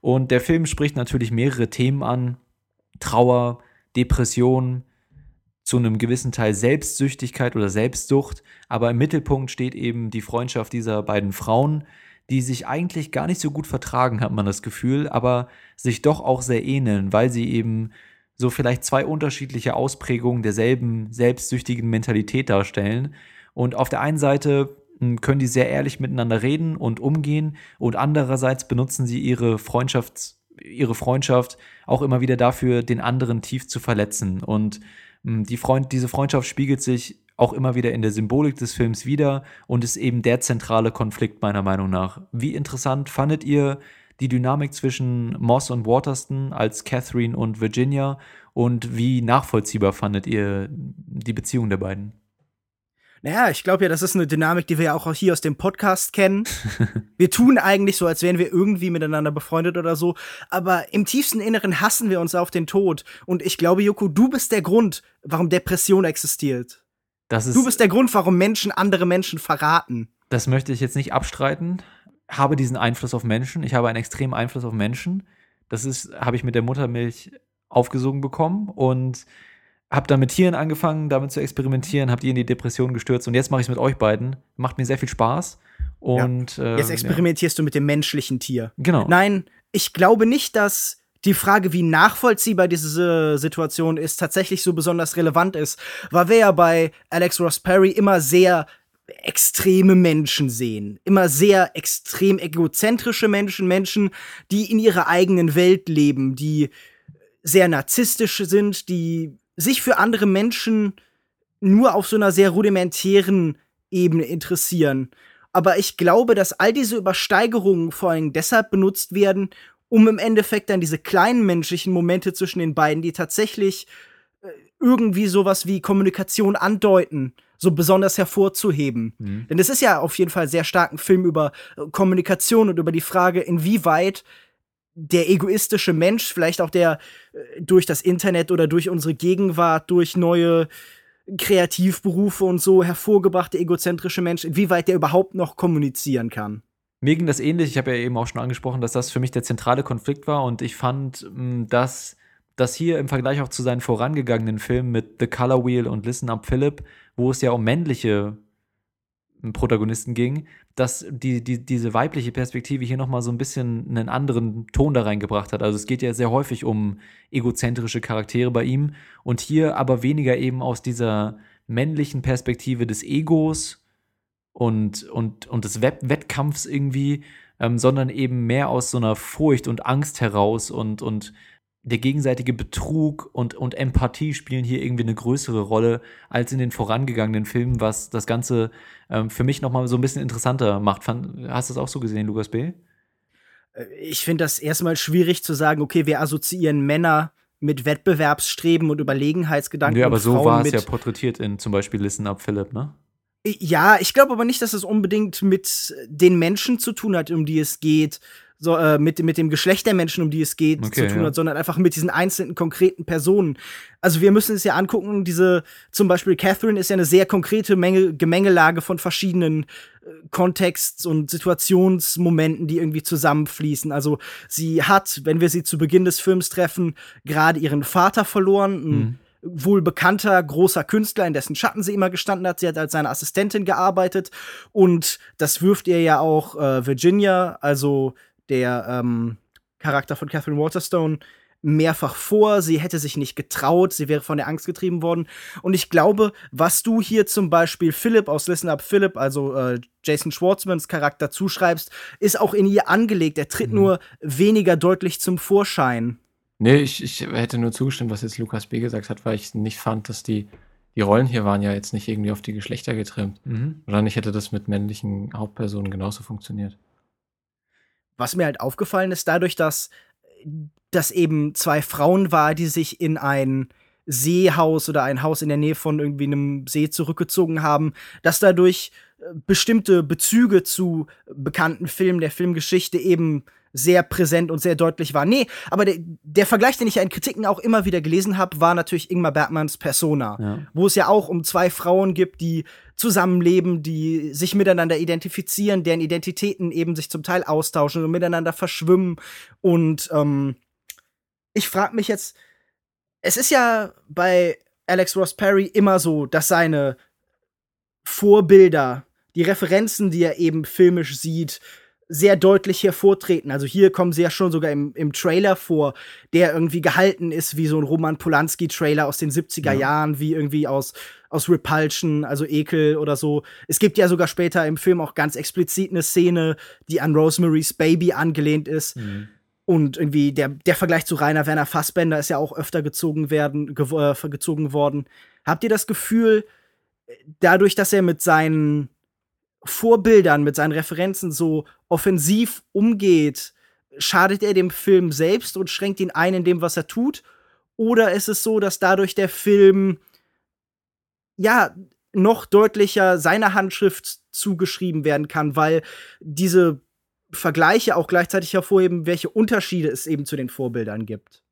Und der Film spricht natürlich mehrere Themen an. Trauer, Depression, zu einem gewissen Teil Selbstsüchtigkeit oder Selbstsucht, aber im Mittelpunkt steht eben die Freundschaft dieser beiden Frauen, die sich eigentlich gar nicht so gut vertragen, hat man das Gefühl, aber sich doch auch sehr ähneln, weil sie eben so vielleicht zwei unterschiedliche Ausprägungen derselben selbstsüchtigen Mentalität darstellen. Und auf der einen Seite mh, können die sehr ehrlich miteinander reden und umgehen und andererseits benutzen sie ihre Freundschafts ihre Freundschaft auch immer wieder dafür, den anderen tief zu verletzen. Und mh, die Freund, diese Freundschaft spiegelt sich auch immer wieder in der Symbolik des Films wieder und ist eben der zentrale Konflikt meiner Meinung nach. Wie interessant fandet ihr die Dynamik zwischen Moss und Waterston als Catherine und Virginia und wie nachvollziehbar fandet ihr die Beziehung der beiden? Naja, ich glaube ja, das ist eine Dynamik, die wir ja auch hier aus dem Podcast kennen. wir tun eigentlich so, als wären wir irgendwie miteinander befreundet oder so, aber im tiefsten Inneren hassen wir uns auf den Tod. Und ich glaube, Joko, du bist der Grund, warum Depression existiert. Das ist, Du bist der Grund, warum Menschen andere Menschen verraten. das möchte ich jetzt nicht abstreiten. Habe diesen Einfluss auf Menschen. Ich habe einen extremen Einfluss auf Menschen. Das ist, habe ich mit der Muttermilch aufgesogen bekommen und habe dann mit Tieren angefangen, damit zu experimentieren, habe die in die Depression gestürzt und jetzt mache ich es mit euch beiden. Macht mir sehr viel Spaß. Und äh, Jetzt experimentierst du mit dem menschlichen Tier. Genau. Nein, ich glaube nicht, dass die Frage, wie nachvollziehbar diese Situation ist, tatsächlich so besonders relevant ist, weil wir ja bei Alex Ross Perry immer sehr extreme Menschen sehen. Immer sehr extrem egozentrische Menschen, Menschen, die in ihrer eigenen Welt leben, die sehr narzisstisch sind, die sich für andere Menschen nur auf so einer sehr rudimentären Ebene interessieren. Aber ich glaube, dass all diese Übersteigerungen vor allem deshalb benutzt werden, um im Endeffekt dann diese kleinen menschlichen Momente zwischen den beiden, die tatsächlich äh, irgendwie sowas wie Kommunikation andeuten, so besonders hervorzuheben. Mhm. Denn es ist ja auf jeden Fall sehr stark ein Film über äh, Kommunikation und über die Frage, inwieweit der egoistische Mensch, vielleicht auch der äh, durch das Internet oder durch unsere Gegenwart, durch neue Kreativberufe und so hervorgebrachte egozentrische Mensch, inwieweit der überhaupt noch kommunizieren kann. Mir ging das ähnlich. Ich habe ja eben auch schon angesprochen, dass das für mich der zentrale Konflikt war. Und ich fand, mh, dass das hier im Vergleich auch zu seinen vorangegangenen Filmen mit The Color Wheel und Listen Up Philip, wo es ja um männliche m, Protagonisten ging, dass die, die, diese weibliche Perspektive hier nochmal so ein bisschen einen anderen Ton da reingebracht hat. Also es geht ja sehr häufig um egozentrische Charaktere bei ihm und hier aber weniger eben aus dieser männlichen Perspektive des Egos und, und, und des Wett Wettkampfs irgendwie, ähm, sondern eben mehr aus so einer Furcht und Angst heraus und, und der gegenseitige Betrug und, und Empathie spielen hier irgendwie eine größere Rolle als in den vorangegangenen Filmen, was das Ganze ähm, für mich nochmal so ein bisschen interessanter macht. Fand, hast du das auch so gesehen, Lukas B.? Äh, Ich finde das erstmal schwierig zu sagen, okay, wir assoziieren Männer mit Wettbewerbsstreben und Überlegenheitsgedanken. Nö, aber so war es ja porträtiert in zum Beispiel Listen Up Philip, ne? Ja, ich glaube aber nicht, dass es unbedingt mit den Menschen zu tun hat, um die es geht, so, äh, mit, mit dem Geschlecht der Menschen, um die es geht, Okay, zu tun ja. hat, sondern einfach mit diesen einzelnen konkreten Personen. Also wir müssen es ja angucken, diese, zum Beispiel Catherine ist ja eine sehr konkrete Menge, Gemengelage von verschiedenen äh, Kontexts- und Situationsmomenten, die irgendwie zusammenfließen. Also sie hat, wenn wir sie zu Beginn des Films treffen, gerade ihren Vater verloren, ein Mhm. wohl bekannter großer Künstler, in dessen Schatten sie immer gestanden hat. Sie hat als seine Assistentin gearbeitet und das wirft ihr ja auch äh, Virginia, also der ähm, Charakter von Catherine Waterstone, mehrfach vor. Sie hätte sich nicht getraut, sie wäre von der Angst getrieben worden. Und ich glaube, was du hier zum Beispiel Philip aus Listen Up Philip, also äh, Jason Schwartzmans Charakter zuschreibst, ist auch in ihr angelegt. Er tritt nur weniger deutlich zum Vorschein. Nee, ich, ich hätte nur zugestimmt, was jetzt Lukas B. gesagt hat, weil ich nicht fand, dass die, die Rollen hier waren ja jetzt nicht irgendwie auf die Geschlechter getrimmt. Mhm. Wahrscheinlich hätte das mit männlichen Hauptpersonen genauso funktioniert. Was mir halt aufgefallen ist, dadurch, dass das eben zwei Frauen war, die sich in ein Seehaus oder ein Haus in der Nähe von irgendwie einem See zurückgezogen haben, dass dadurch äh, bestimmte Bezüge zu bekannten Filmen der Filmgeschichte eben sehr präsent und sehr deutlich waren. Nee, aber der, der Vergleich, den ich ja in Kritiken auch immer wieder gelesen habe, war natürlich Ingmar Bergmanns Persona, Ja. wo es ja auch um zwei Frauen gibt, die zusammenleben, die sich miteinander identifizieren, deren Identitäten eben sich zum Teil austauschen und miteinander verschwimmen. Und ähm, ich frage mich jetzt, es ist ja bei Alex Ross Perry immer so, dass seine Vorbilder, die Referenzen, die er eben filmisch sieht, sehr deutlich hervortreten. Also hier kommen sie ja schon sogar im, im Trailer vor, der irgendwie gehalten ist wie so ein Roman Polanski-Trailer aus den 70er Jahren, wie irgendwie aus, aus Repulsion, also Ekel oder so. Es gibt ja sogar später im Film auch ganz explizit eine Szene, die an Rosemary's Baby angelehnt ist. Und irgendwie der, der Vergleich zu Rainer Werner Fassbender ist ja auch öfter gezogen werden, gew- äh, gezogen worden. Habt ihr das Gefühl, dadurch, dass er mit seinen Vorbildern, mit seinen Referenzen so offensiv umgeht, schadet er dem Film selbst und schränkt ihn ein in dem, was er tut? Oder ist es so, dass dadurch der Film ja noch deutlicher seiner Handschrift zugeschrieben werden kann, weil diese Vergleiche auch gleichzeitig hervorheben, welche Unterschiede es eben zu den Vorbildern gibt?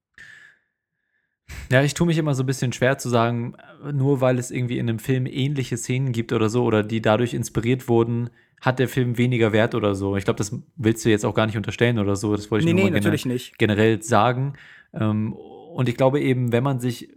Ja, ich tue mich immer so ein bisschen schwer zu sagen, nur weil es irgendwie in einem Film ähnliche Szenen gibt oder so, oder die dadurch inspiriert wurden, hat der Film weniger Wert oder so. Ich glaube, das willst du jetzt auch gar nicht unterstellen oder so. Das wollte ich Nee, nur nee, mal natürlich nicht. generell sagen. Ähm, und ich glaube eben, wenn man sich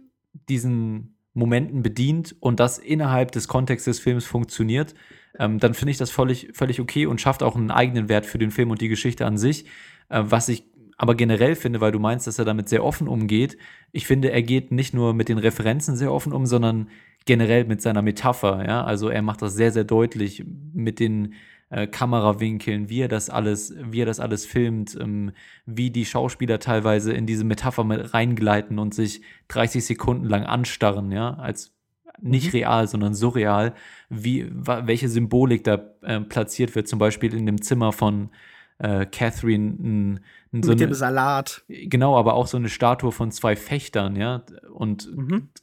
diesen Momenten bedient und das innerhalb des Kontextes des Films funktioniert, ähm, dann finde ich das völlig, völlig okay und schafft auch einen eigenen Wert für den Film und die Geschichte an sich. Äh, was ich aber generell finde, weil du meinst, dass er damit sehr offen umgeht, ich finde, er geht nicht nur mit den Referenzen sehr offen um, sondern generell mit seiner Metapher, ja. Also er macht das sehr, sehr deutlich mit den äh, Kamerawinkeln, wie er das alles, wie er das alles filmt, ähm, wie die Schauspieler teilweise in diese Metapher mit reingleiten und sich 30 Sekunden lang anstarren, ja, als nicht real, sondern surreal, wie, welche Symbolik da äh, platziert wird, zum Beispiel in dem Zimmer von äh, Catherine, n, n, so Mit eine, dem Salat. Genau, aber auch so eine Statue von zwei Fechtern, ja. Und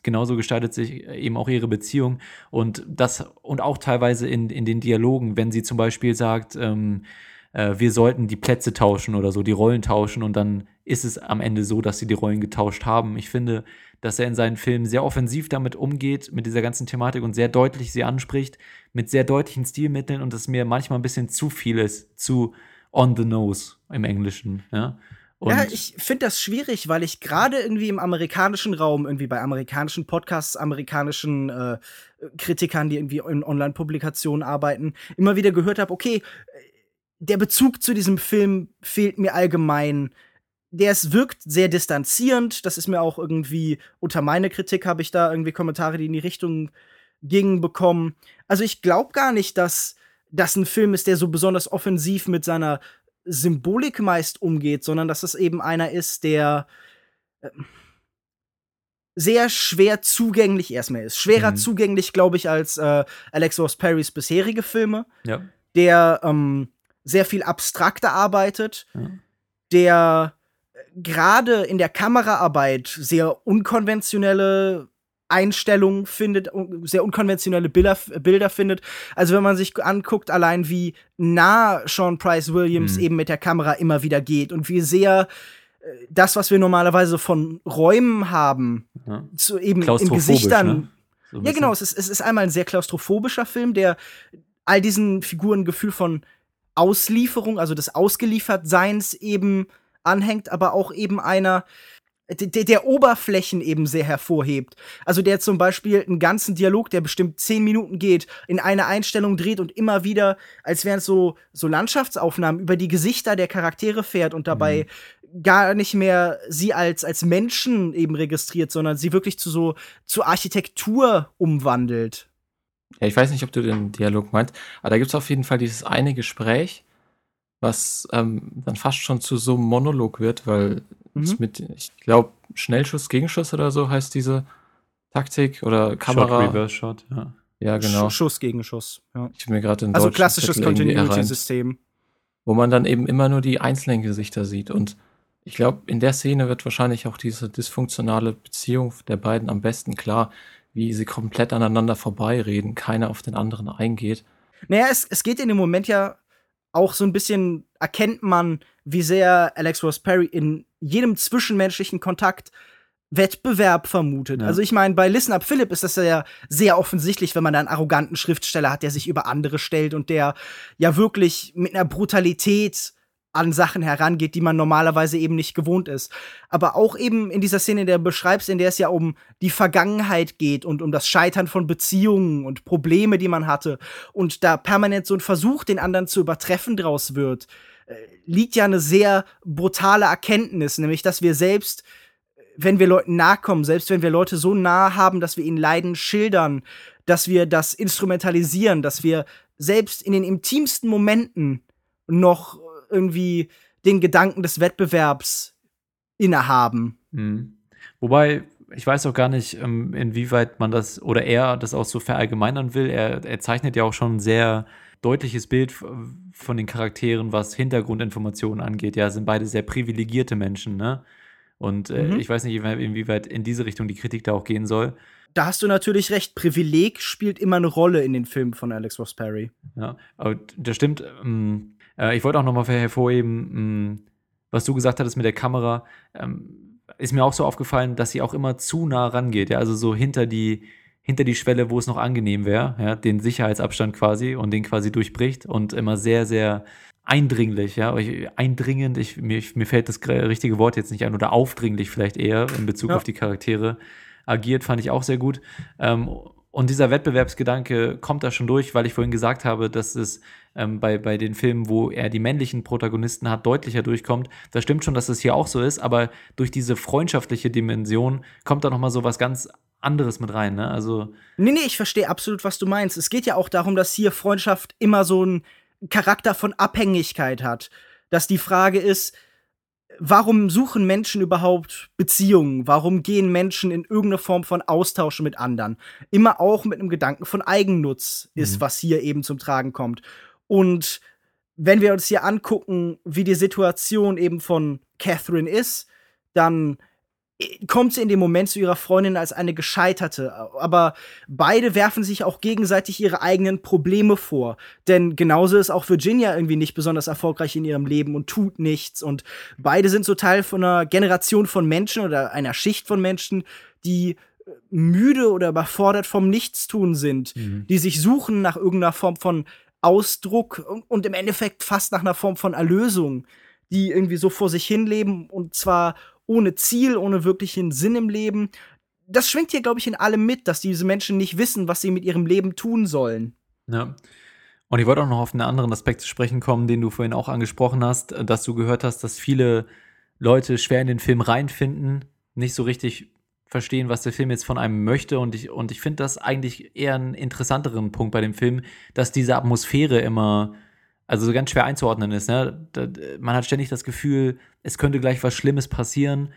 genauso gestaltet sich eben auch ihre Beziehung. Und das, und auch teilweise in, in den Dialogen, wenn sie zum Beispiel sagt, ähm, äh, wir sollten die Plätze tauschen oder so, die Rollen tauschen und dann ist es am Ende so, dass sie die Rollen getauscht haben. Ich finde, dass er in seinen Filmen sehr offensiv damit umgeht, mit dieser ganzen Thematik und sehr deutlich sie anspricht, mit sehr deutlichen Stilmitteln und es mir manchmal ein bisschen zu viel ist, zu on the nose im Englischen, ja. Und ja, ich finde das schwierig, weil ich gerade irgendwie im amerikanischen Raum, irgendwie bei amerikanischen Podcasts, amerikanischen äh, Kritikern, die irgendwie in Online-Publikationen arbeiten, immer wieder gehört habe, okay, der Bezug zu diesem Film fehlt mir allgemein. Der es wirkt sehr distanzierend. Das ist mir auch irgendwie unter meine Kritik habe ich da irgendwie Kommentare, die in die Richtung gingen, bekommen. Also ich glaube gar nicht, dass das ein Film ist, der so besonders offensiv mit seiner Symbolik meist umgeht, sondern dass es eben einer ist, der äh, sehr schwer zugänglich erstmal ist. Schwerer Mhm. zugänglich, glaube ich, als äh, Alex Ross Perrys bisherige Filme, ja. der ähm, sehr viel abstrakter arbeitet, Ja. der äh, gerade in der Kameraarbeit sehr unkonventionelle Einstellungen findet, sehr unkonventionelle Bilder, Bilder findet. Also wenn man sich anguckt, allein wie nah Sean Price Williams mhm. eben mit der Kamera immer wieder geht und wie sehr äh, das, was wir normalerweise von Räumen haben, ja. zu eben in Gesichtern. Ne? So ja, genau, es ist, es ist einmal ein sehr klaustrophobischer Film, der all diesen Figuren ein Gefühl von Auslieferung, also des Ausgeliefertseins eben anhängt, aber auch eben einer, der, der Oberflächen eben sehr hervorhebt. Also der zum Beispiel einen ganzen Dialog, der bestimmt zehn Minuten geht, in eine Einstellung dreht und immer wieder, als wären es so, so Landschaftsaufnahmen, über die Gesichter der Charaktere fährt und dabei mhm. gar nicht mehr sie als, als Menschen eben registriert, sondern sie wirklich zu so, zu Architektur umwandelt. Ja, ich weiß nicht, ob du den Dialog meinst, aber da gibt es auf jeden Fall dieses eine Gespräch, was ähm, dann fast schon zu so einem Monolog wird, weil mhm. mit, ich glaube, Schnellschuss, Gegenschuss oder so heißt diese Taktik oder Kamera. Shot, Reverse Shot, ja. Ja, genau. Schuss gegen Schuss. Ja. Ich mir gerade Also klassisches Continuity-System. Wo man dann eben immer nur die einzelnen Gesichter sieht. Und ich glaube, in der Szene wird wahrscheinlich auch diese dysfunktionale Beziehung der beiden am besten klar, wie sie komplett aneinander vorbeireden, keiner auf den anderen eingeht. Naja, es, es geht in dem Moment ja auch so ein bisschen, erkennt man, wie sehr Alex Ross Perry in jedem zwischenmenschlichen Kontakt Wettbewerb vermutet. Ja. Also ich meine, bei Listen Up Philip ist das ja sehr offensichtlich, wenn man da einen arroganten Schriftsteller hat, der sich über andere stellt und der ja wirklich mit einer Brutalität an Sachen herangeht, die man normalerweise eben nicht gewohnt ist. Aber auch eben in dieser Szene, in der du beschreibst, in der es ja um die Vergangenheit geht und um das Scheitern von Beziehungen und Probleme, die man hatte und da permanent so ein Versuch, den anderen zu übertreffen draus wird, liegt ja eine sehr brutale Erkenntnis, nämlich dass wir selbst wenn wir Leuten nahe kommen, selbst wenn wir Leute so nah haben, dass wir ihnen Leiden schildern, dass wir das instrumentalisieren, dass wir selbst in den intimsten Momenten noch irgendwie den Gedanken des Wettbewerbs innehaben. Mhm. Wobei, ich weiß auch gar nicht, ähm, inwieweit man das oder er das auch so verallgemeinern will. Er, er zeichnet ja auch schon sehr deutliches Bild von den Charakteren, was Hintergrundinformationen angeht. Ja, sind beide sehr privilegierte Menschen, ne? Und äh, mhm. ich weiß nicht, inwieweit in diese Richtung die Kritik da auch gehen soll. Da hast du natürlich recht. Privileg spielt immer eine Rolle in den Filmen von Alex Ross Perry. Ja, aber das stimmt. Ähm, äh, ich wollte auch noch mal hervorheben, mm, was du gesagt hattest mit der Kamera. Ähm, ist mir auch so aufgefallen, dass sie auch immer zu nah rangeht, ja, also so hinter die, hinter die Schwelle, wo es noch angenehm wäre, ja, den Sicherheitsabstand quasi und den quasi durchbricht und immer sehr, sehr eindringlich, ja, eindringend, ich, mir, mir fällt das richtige Wort jetzt nicht ein, oder aufdringlich vielleicht eher in Bezug ja. auf die Charaktere agiert, fand ich auch sehr gut. Ähm, und dieser Wettbewerbsgedanke kommt da schon durch, weil ich vorhin gesagt habe, dass es ähm, bei, bei den Filmen, wo er die männlichen Protagonisten hat, deutlicher durchkommt. Das stimmt schon, dass es hier auch so ist, aber durch diese freundschaftliche Dimension kommt da nochmal so was ganz anderes mit rein, ne? Also. Nee, nee, ich verstehe absolut, was du meinst. Es geht ja auch darum, dass hier Freundschaft immer so einen Charakter von Abhängigkeit hat. Dass die Frage ist, warum suchen Menschen überhaupt Beziehungen? Warum gehen Menschen in irgendeine Form von Austausch mit anderen? Immer auch mit einem Gedanken von Eigennutz ist, mhm. was hier eben zum Tragen kommt. Und wenn wir uns hier angucken, wie die Situation eben von Catherine ist, dann kommt sie in dem Moment zu ihrer Freundin als eine Gescheiterte. Aber beide werfen sich auch gegenseitig ihre eigenen Probleme vor. Denn genauso ist auch Virginia irgendwie nicht besonders erfolgreich in ihrem Leben und tut nichts. Und beide sind so Teil von einer Generation von Menschen oder einer Schicht von Menschen, die äh, müde oder überfordert vom Nichtstun sind, mhm. die sich suchen nach irgendeiner Form von Ausdruck und im Endeffekt fast nach einer Form von Erlösung, die irgendwie so vor sich hin leben und zwar ohne Ziel, ohne wirklichen Sinn im Leben. Das schwingt hier, glaube ich, in allem mit, dass diese Menschen nicht wissen, was sie mit ihrem Leben tun sollen. Ja. Und ich wollte auch noch auf einen anderen Aspekt zu sprechen kommen, den du vorhin auch angesprochen hast, dass du gehört hast, dass viele Leute schwer in den Film reinfinden, nicht so richtig verstehen, was der Film jetzt von einem möchte. Und ich, und ich finde das eigentlich eher einen interessanteren Punkt bei dem Film, dass diese Atmosphäre immer also so ganz schwer einzuordnen ist. Ne? man hat ständig das Gefühl, es könnte gleich was Schlimmes passieren.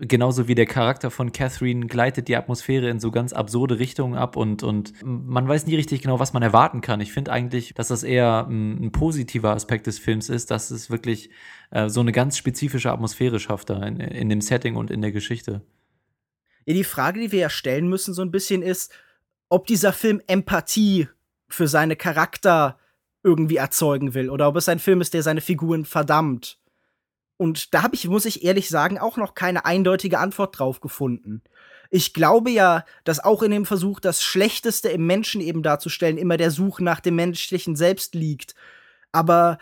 Genauso wie der Charakter von Catherine gleitet die Atmosphäre in so ganz absurde Richtungen ab und, und man weiß nie richtig genau, was man erwarten kann. Ich finde eigentlich, dass das eher ein, ein, positiver Aspekt des Films ist, dass es wirklich äh, so eine ganz spezifische Atmosphäre schafft da in, in dem Setting und in der Geschichte. Ja, die Frage, die wir ja stellen müssen, so ein bisschen ist, ob dieser Film Empathie für seine Charakter irgendwie erzeugen will oder ob es ein Film ist, der seine Figuren verdammt. Und da habe ich, muss ich ehrlich sagen, auch noch keine eindeutige Antwort drauf gefunden. Ich glaube ja, dass auch in dem Versuch, das Schlechteste im Menschen eben darzustellen, immer der Such nach dem menschlichen Selbst liegt. Aber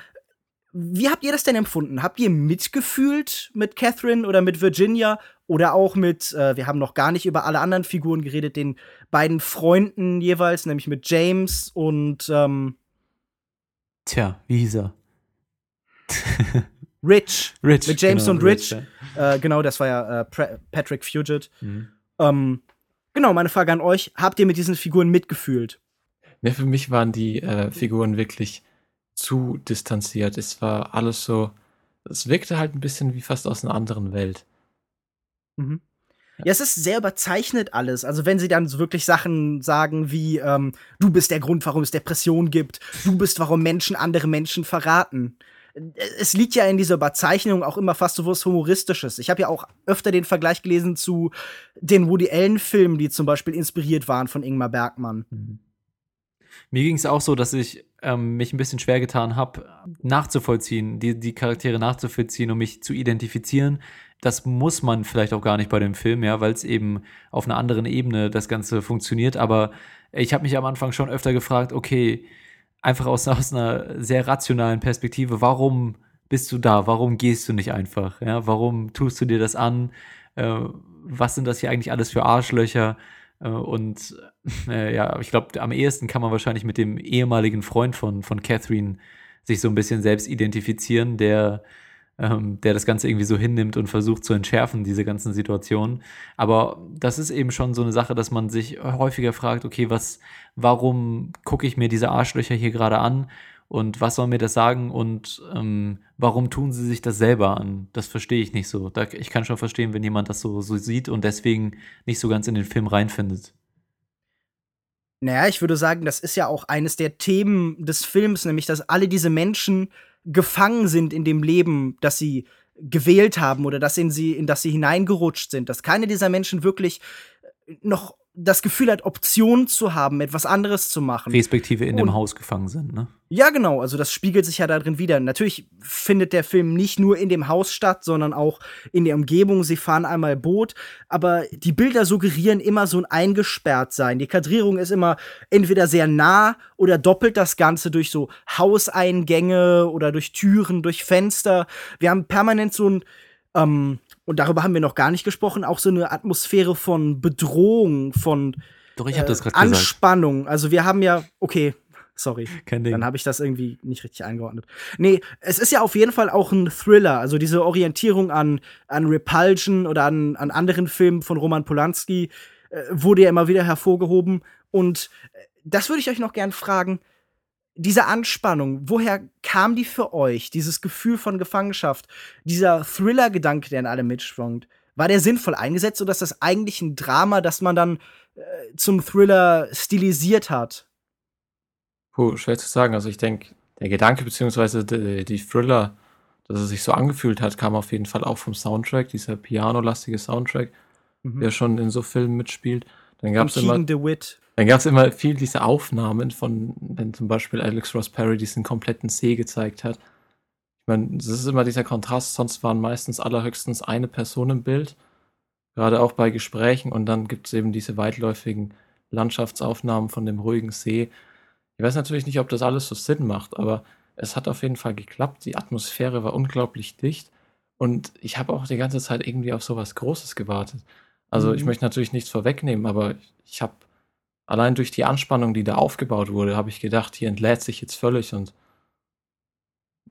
wie habt ihr das denn empfunden? Habt ihr mitgefühlt mit Catherine oder mit Virginia oder auch mit, äh, wir haben noch gar nicht über alle anderen Figuren geredet, den beiden Freunden jeweils, nämlich mit James und ähm Tja, wie hieß er? Rich. Rich. Mit James genau, und Rich. Rich ja. äh, genau, das war ja äh, Patrick Fugit. Mhm. Ähm, genau, meine Frage an euch: Habt ihr mit diesen Figuren mitgefühlt? Ne, für mich waren die äh, Figuren wirklich zu distanziert. Es war alles so, es wirkte halt ein bisschen wie fast aus einer anderen Welt. Mhm. Ja, es ist sehr überzeichnet alles. Also wenn sie dann so wirklich Sachen sagen wie, ähm, du bist der Grund, warum es Depressionen gibt, du bist, warum Menschen andere Menschen verraten. Es liegt ja in dieser Überzeichnung auch immer fast so was Humoristisches. Ich habe ja auch öfter den Vergleich gelesen zu den Woody Allen-Filmen, die zum Beispiel inspiriert waren von Ingmar Bergmann. Mir ging es auch so, dass ich ähm, mich ein bisschen schwer getan habe, nachzuvollziehen, die, die Charaktere nachzuvollziehen, um mich zu identifizieren. Das muss man vielleicht auch gar nicht bei dem Film, ja, weil es eben auf einer anderen Ebene das Ganze funktioniert. Aber ich habe mich am Anfang schon öfter gefragt, okay, einfach aus, aus einer sehr rationalen Perspektive, warum bist du da? Warum gehst du nicht einfach? Ja, warum tust du dir das an? Äh, was sind das hier eigentlich alles für Arschlöcher? Äh, und äh, ja, ich glaube, am ehesten kann man wahrscheinlich mit dem ehemaligen Freund von, von Catherine sich so ein bisschen selbst identifizieren, der, ähm, der das Ganze irgendwie so hinnimmt und versucht zu entschärfen, diese ganzen Situationen. Aber das ist eben schon so eine Sache, dass man sich häufiger fragt, okay, was, warum gucke ich mir diese Arschlöcher hier gerade an? Und was soll mir das sagen? Und ähm, warum tun sie sich das selber an? Das verstehe ich nicht so. Ich kann schon verstehen, wenn jemand das so, so sieht und deswegen nicht so ganz in den Film reinfindet. Naja, ich würde sagen, das ist ja auch eines der Themen des Films, nämlich, dass alle diese Menschen gefangen sind in dem Leben, das sie gewählt haben oder das in sie, in das sie hineingerutscht sind, dass keine dieser Menschen wirklich noch das Gefühl hat, Optionen zu haben, etwas anderes zu machen. Respektive in dem Und- Haus gefangen sind, ne? Ja, genau. Also das spiegelt sich ja darin wieder. Natürlich findet der Film nicht nur in dem Haus statt, sondern auch in der Umgebung. Sie fahren einmal Boot, aber die Bilder suggerieren immer so ein Eingesperrtsein. Die Kadrierung ist immer entweder sehr nah oder doppelt das Ganze durch so Hauseingänge oder durch Türen, durch Fenster. Wir haben permanent so ein ähm, und darüber haben wir noch gar nicht gesprochen, auch so eine Atmosphäre von Bedrohung, von Doch, ich habe äh, das gerade gesagt. Anspannung. Also wir haben ja, okay, sorry. Kein Ding. Dann habe ich das irgendwie nicht richtig eingeordnet. Nee, es ist ja auf jeden Fall auch ein Thriller. Also diese Orientierung an, an Repulsion oder an, an anderen Filmen von Roman Polanski äh, wurde ja immer wieder hervorgehoben. Und äh, das würde ich euch noch gern fragen. Diese Anspannung, woher kam die für euch? Dieses Gefühl von Gefangenschaft, dieser Thriller-Gedanke, der in allem mitschwingt. War der sinnvoll eingesetzt oder ist das eigentlich ein Drama, das man dann äh, zum Thriller stilisiert hat? Puh, schwer zu sagen. Also ich denke, der Gedanke beziehungsweise die, die Thriller, dass es sich so angefühlt hat, kam auf jeden Fall auch vom Soundtrack, dieser pianolastige Soundtrack, Mhm. der schon in so Filmen mitspielt. Dann gab es immer, DeWitt. Dann gab's immer viel diese Aufnahmen von, wenn zum Beispiel Alex Ross Perry diesen kompletten See gezeigt hat. Ich meine, das ist immer dieser Kontrast, sonst waren meistens allerhöchstens eine Person im Bild, gerade auch bei Gesprächen und dann gibt es eben diese weitläufigen Landschaftsaufnahmen von dem ruhigen See. Ich weiß natürlich nicht, ob das alles so Sinn macht, aber es hat auf jeden Fall geklappt. Die Atmosphäre war unglaublich dicht und ich habe auch die ganze Zeit irgendwie auf sowas Großes gewartet. Also ich Mhm. möchte natürlich nichts vorwegnehmen, aber ich habe allein durch die Anspannung, die da aufgebaut wurde, habe ich gedacht, hier entlädt sich jetzt völlig und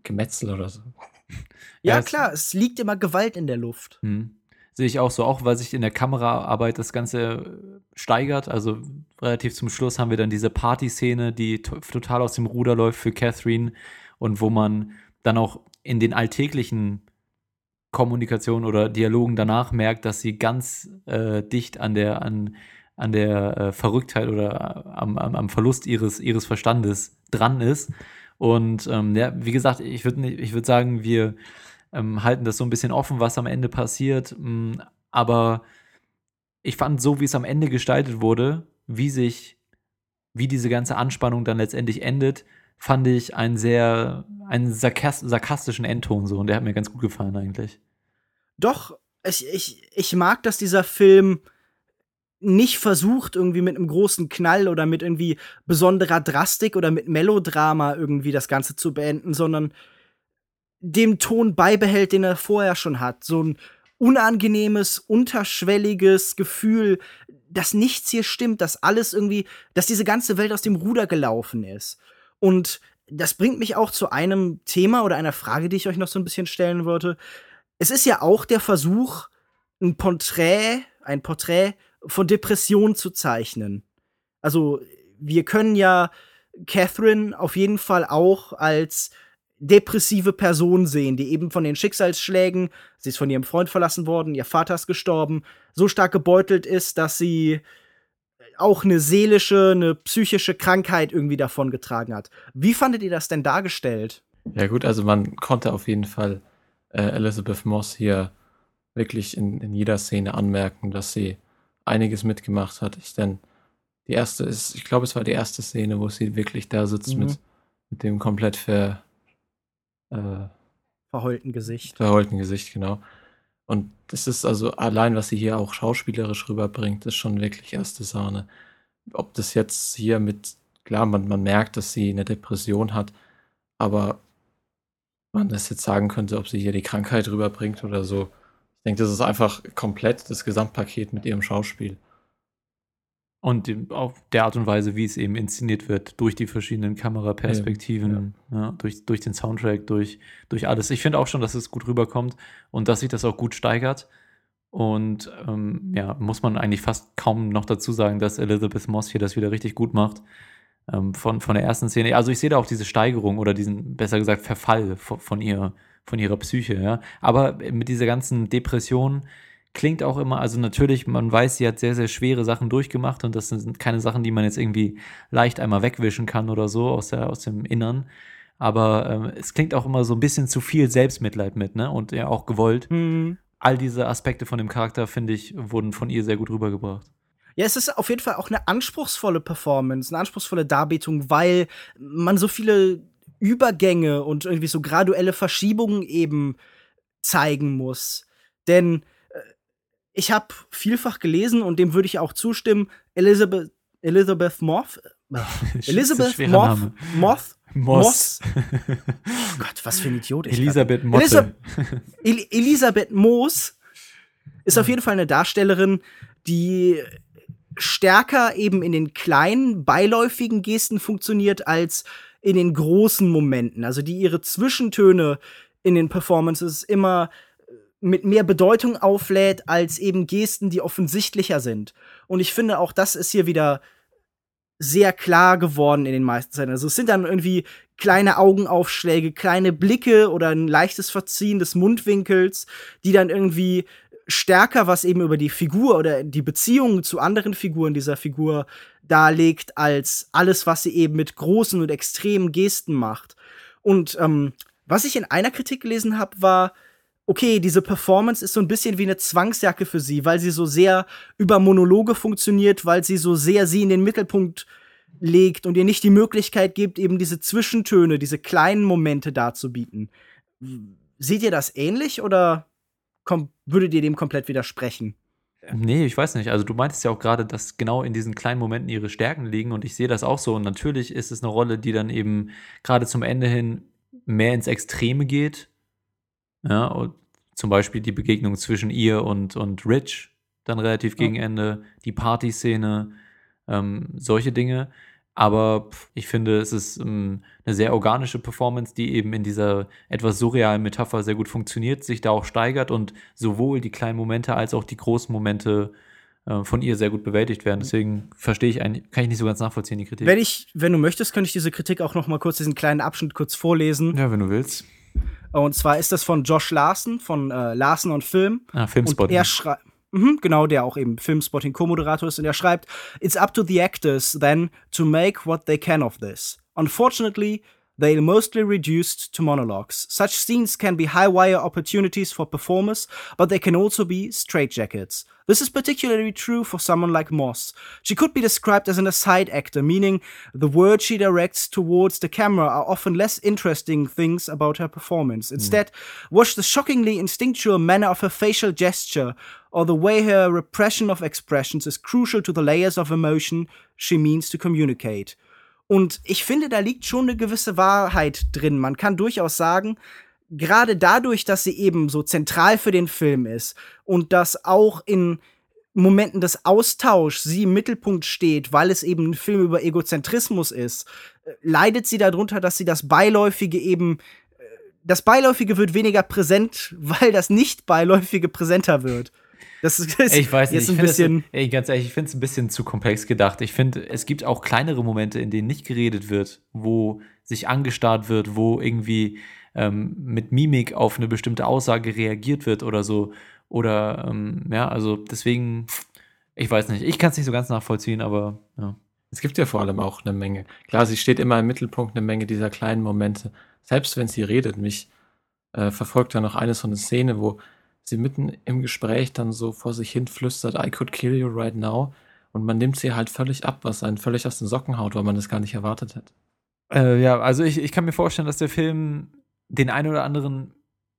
Gemetzel oder so. Ja, es- klar, es liegt immer Gewalt in der Luft. Hm. Sehe ich auch so, auch weil sich in der Kameraarbeit das Ganze äh, steigert. Also relativ zum Schluss haben wir dann diese Party-Szene, die to total aus dem Ruder läuft für Catherine und wo man dann auch in den alltäglichen Kommunikationen oder Dialogen danach merkt, dass sie ganz äh, dicht an der, an, an der äh, Verrücktheit oder äh, am, am, am Verlust ihres, ihres Verstandes dran ist. Und ähm, ja, wie gesagt, ich würde ich würd sagen, wir ähm, halten das so ein bisschen offen, was am Ende passiert. Mm, aber ich fand so, wie es am Ende gestaltet wurde, wie sich, wie diese ganze Anspannung dann letztendlich endet, fand ich einen sehr, einen sarkas sarkastischen Endton so und der hat mir ganz gut gefallen eigentlich. Doch, ich, ich, ich mag, dass dieser Film nicht versucht, irgendwie mit einem großen Knall oder mit irgendwie besonderer Drastik oder mit Melodrama irgendwie das Ganze zu beenden, sondern dem Ton beibehält, den er vorher schon hat. So ein unangenehmes, unterschwelliges Gefühl, dass nichts hier stimmt, dass alles irgendwie, dass diese ganze Welt aus dem Ruder gelaufen ist. Und das bringt mich auch zu einem Thema oder einer Frage, die ich euch noch so ein bisschen stellen wollte. Es ist ja auch der Versuch, ein Porträt, ein Porträt von Depression zu zeichnen. Also, wir können ja Catherine auf jeden Fall auch als depressive Person sehen, die eben von den Schicksalsschlägen, sie ist von ihrem Freund verlassen worden, ihr Vater ist gestorben, so stark gebeutelt ist, dass sie auch eine seelische, eine psychische Krankheit irgendwie davongetragen hat. Wie fandet ihr das denn dargestellt? Ja gut, also man konnte auf jeden Fall äh, Elizabeth Moss hier wirklich in, in jeder Szene anmerken, dass sie einiges mitgemacht hat. Ich denn die erste ist, ich glaube, es war die erste Szene, wo sie wirklich da sitzt Mhm. mit, mit dem komplett ver, äh, Verheulten Gesicht. verheulten Gesicht, genau. Und das ist also allein, was sie hier auch schauspielerisch rüberbringt, ist schon wirklich erste Sahne. Ob das jetzt hier mit, klar, man, man merkt, dass sie eine Depression hat, aber man das jetzt sagen könnte, ob sie hier die Krankheit rüberbringt oder so. Ich denke, das ist einfach komplett das Gesamtpaket mit ihrem Schauspiel. Und die- auf der Art und Weise, wie es eben inszeniert wird, durch die verschiedenen Kameraperspektiven, ja. durch, durch den Soundtrack, durch, durch alles. Ich finde auch schon, dass es gut rüberkommt und dass sich das auch gut steigert. Und ähm, ja, muss man eigentlich fast kaum noch dazu sagen, dass Elizabeth Moss hier das wieder richtig gut macht. Ähm, von, von der ersten Szene. Also ich sehe da auch diese Steigerung oder diesen, besser gesagt, Verfall von, von ihr, von ihrer Psyche, ja. Aber mit dieser ganzen Depression klingt auch immer, also natürlich, man weiß, sie hat sehr, sehr schwere Sachen durchgemacht und das sind keine Sachen, die man jetzt irgendwie leicht einmal wegwischen kann oder so aus, der, aus dem Innern. Aber ähm, es klingt auch immer so ein bisschen zu viel Selbstmitleid mit, ne? Und ja auch gewollt. Mhm. All diese Aspekte von dem Charakter, finde ich, wurden von ihr sehr gut rübergebracht. Ja, es ist auf jeden Fall auch eine anspruchsvolle Performance, eine anspruchsvolle Darbietung, weil man so viele Übergänge und irgendwie so graduelle Verschiebungen eben zeigen muss. Denn äh, ich habe vielfach gelesen und dem würde ich auch zustimmen, Elizabeth Elizabeth Moth äh, Elizabeth Moth. Moth Moss. Oh Gott, was für ein Idiot ich Elisabeth bin. Motte. Elisa El Elisabeth Moos ist auf jeden Fall eine Darstellerin, die stärker eben in den kleinen, beiläufigen Gesten funktioniert als in den großen Momenten. Also die ihre Zwischentöne in den Performances immer mit mehr Bedeutung auflädt als eben Gesten, die offensichtlicher sind. Und ich finde, auch das ist hier wieder sehr klar geworden in den meisten Zeiten. Also es sind dann irgendwie kleine Augenaufschläge, kleine Blicke oder ein leichtes Verziehen des Mundwinkels, die dann irgendwie stärker was eben über die Figur oder die Beziehungen zu anderen Figuren dieser Figur darlegt, als alles, was sie eben mit großen und extremen Gesten macht. Und ähm, was ich in einer Kritik gelesen habe, war, okay, diese Performance ist so ein bisschen wie eine Zwangsjacke für sie, weil sie so sehr über Monologe funktioniert, weil sie so sehr sie in den Mittelpunkt legt und ihr nicht die Möglichkeit gibt, eben diese Zwischentöne, diese kleinen Momente darzubieten. Seht ihr das ähnlich oder würdet ihr dem komplett widersprechen? Nee, ich weiß nicht. Also du meintest ja auch gerade, dass genau in diesen kleinen Momenten ihre Stärken liegen und ich sehe das auch so. Und natürlich ist es eine Rolle, die dann eben gerade zum Ende hin mehr ins Extreme geht. Ja, und zum Beispiel die Begegnung zwischen ihr und, und Rich, dann relativ gegen Ende, die Partyszene, ähm, solche Dinge. Aber ich finde, es ist ähm, eine sehr organische Performance, die eben in dieser etwas surrealen Metapher sehr gut funktioniert, sich da auch steigert und sowohl die kleinen Momente als auch die großen Momente äh, von ihr sehr gut bewältigt werden. Deswegen verstehe ich eigentlich, kann ich nicht so ganz nachvollziehen, die Kritik. Wenn ich, wenn du möchtest, könnte ich diese Kritik auch noch mal kurz diesen kleinen Abschnitt kurz vorlesen. ja, wenn du willst. Und zwar ist das von Josh Larson von äh, Larson und Film. Ah, Filmspotting. Und er schreibt, mhm, genau, der auch eben Filmspotting Co-Moderator ist und er schreibt, It's up to the actors then to make what they can of this. Unfortunately, They are mostly reduced to monologues. Such scenes can be high wire opportunities for performers, but they can also be straitjackets. This is particularly true for someone like Moss. She could be described as an aside actor, meaning the words she directs towards the camera are often less interesting things about her performance. Hmm. Instead, watch the shockingly instinctual manner of her facial gesture or the way her repression of expressions is crucial to the layers of emotion she means to communicate. Und ich finde, da liegt schon eine gewisse Wahrheit drin. Man kann durchaus sagen, gerade dadurch, dass sie eben so zentral für den Film ist und dass auch in Momenten des Austauschs sie im Mittelpunkt steht, weil es eben ein Film über Egozentrismus ist, äh, leidet sie darunter, dass sie das Beiläufige eben äh, das Beiläufige wird weniger präsent, weil das Nicht-Beiläufige präsenter wird. Das ist ich weiß nicht, jetzt ich ein finde es, bisschen. ey, ganz ehrlich, ich finde es ein bisschen zu komplex gedacht. Ich finde, es gibt auch kleinere Momente, in denen nicht geredet wird, wo sich angestarrt wird, wo irgendwie ähm, mit Mimik auf eine bestimmte Aussage reagiert wird oder so. Oder, ähm, ja, also deswegen, ich weiß nicht, ich kann es nicht so ganz nachvollziehen, aber ja. Es gibt ja vor allem auch eine Menge. Klar, sie steht immer im Mittelpunkt, eine Menge dieser kleinen Momente. Selbst wenn sie redet, mich äh, verfolgt da noch eine so eine Szene, wo sie mitten im Gespräch dann so vor sich hin flüstert, I could kill you right now. Und man nimmt sie halt völlig ab, was einen völlig aus den Socken haut, weil man das gar nicht erwartet hat. Äh, ja, also ich, ich kann mir vorstellen, dass der Film den einen oder anderen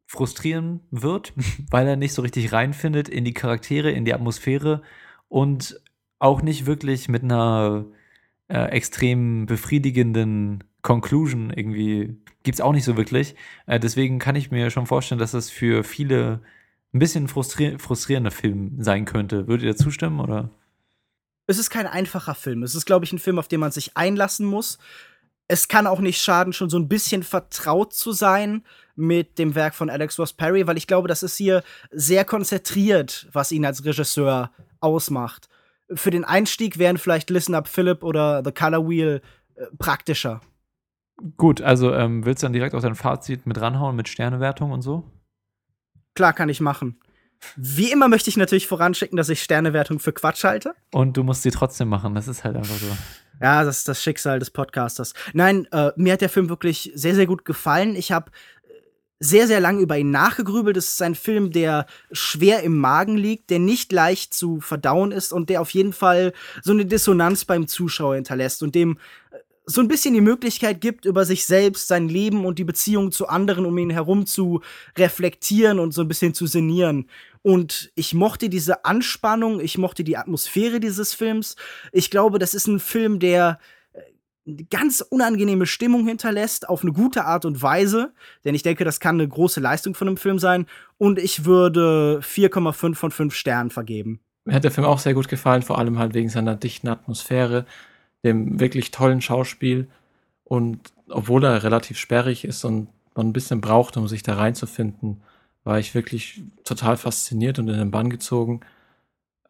frustrieren wird, weil er nicht so richtig reinfindet in die Charaktere, in die Atmosphäre und auch nicht wirklich mit einer äh, extrem befriedigenden Conclusion irgendwie gibt es auch nicht so wirklich. Äh, deswegen kann ich mir schon vorstellen, dass das für viele ein bisschen frustrier frustrierender Film sein könnte. Würdet ihr zustimmen oder? Es ist kein einfacher Film. Es ist, glaube ich, ein Film, auf den man sich einlassen muss. Es kann auch nicht schaden, schon so ein bisschen vertraut zu sein mit dem Werk von Alex Ross Perry, weil ich glaube, das ist hier sehr konzentriert, was ihn als Regisseur ausmacht. Für den Einstieg wären vielleicht Listen Up Philip oder The Color Wheel äh, praktischer. Gut, also ähm, willst du dann direkt auf dein Fazit mit ranhauen mit Sternewertung und so? Klar kann ich machen. Wie immer möchte ich natürlich voranschicken, dass ich Sternewertung für Quatsch halte. Und du musst sie trotzdem machen, das ist halt einfach so. Ja, das ist das Schicksal des Podcasters. Nein, äh, mir hat der Film wirklich sehr, sehr gut gefallen. Ich habe sehr, sehr lange über ihn nachgegrübelt. Es ist ein Film, der schwer im Magen liegt, der nicht leicht zu verdauen ist und der auf jeden Fall so eine Dissonanz beim Zuschauer hinterlässt und dem äh, so ein bisschen die Möglichkeit gibt, über sich selbst, sein Leben und die Beziehung zu anderen um ihn herum zu reflektieren und so ein bisschen zu sinnieren. Und ich mochte diese Anspannung, ich mochte die Atmosphäre dieses Films. Ich glaube, das ist ein Film, der äh, eine ganz unangenehme Stimmung hinterlässt, auf eine gute Art und Weise. Denn ich denke, das kann eine große Leistung von einem Film sein. Und ich würde 4,5 von 5 Sternen vergeben. Mir hat der Film auch sehr gut gefallen, vor allem halt wegen seiner dichten Atmosphäre, dem wirklich tollen Schauspiel. Und obwohl er relativ sperrig ist und man ein bisschen braucht, um sich da reinzufinden, war ich wirklich total fasziniert und in den Bann gezogen.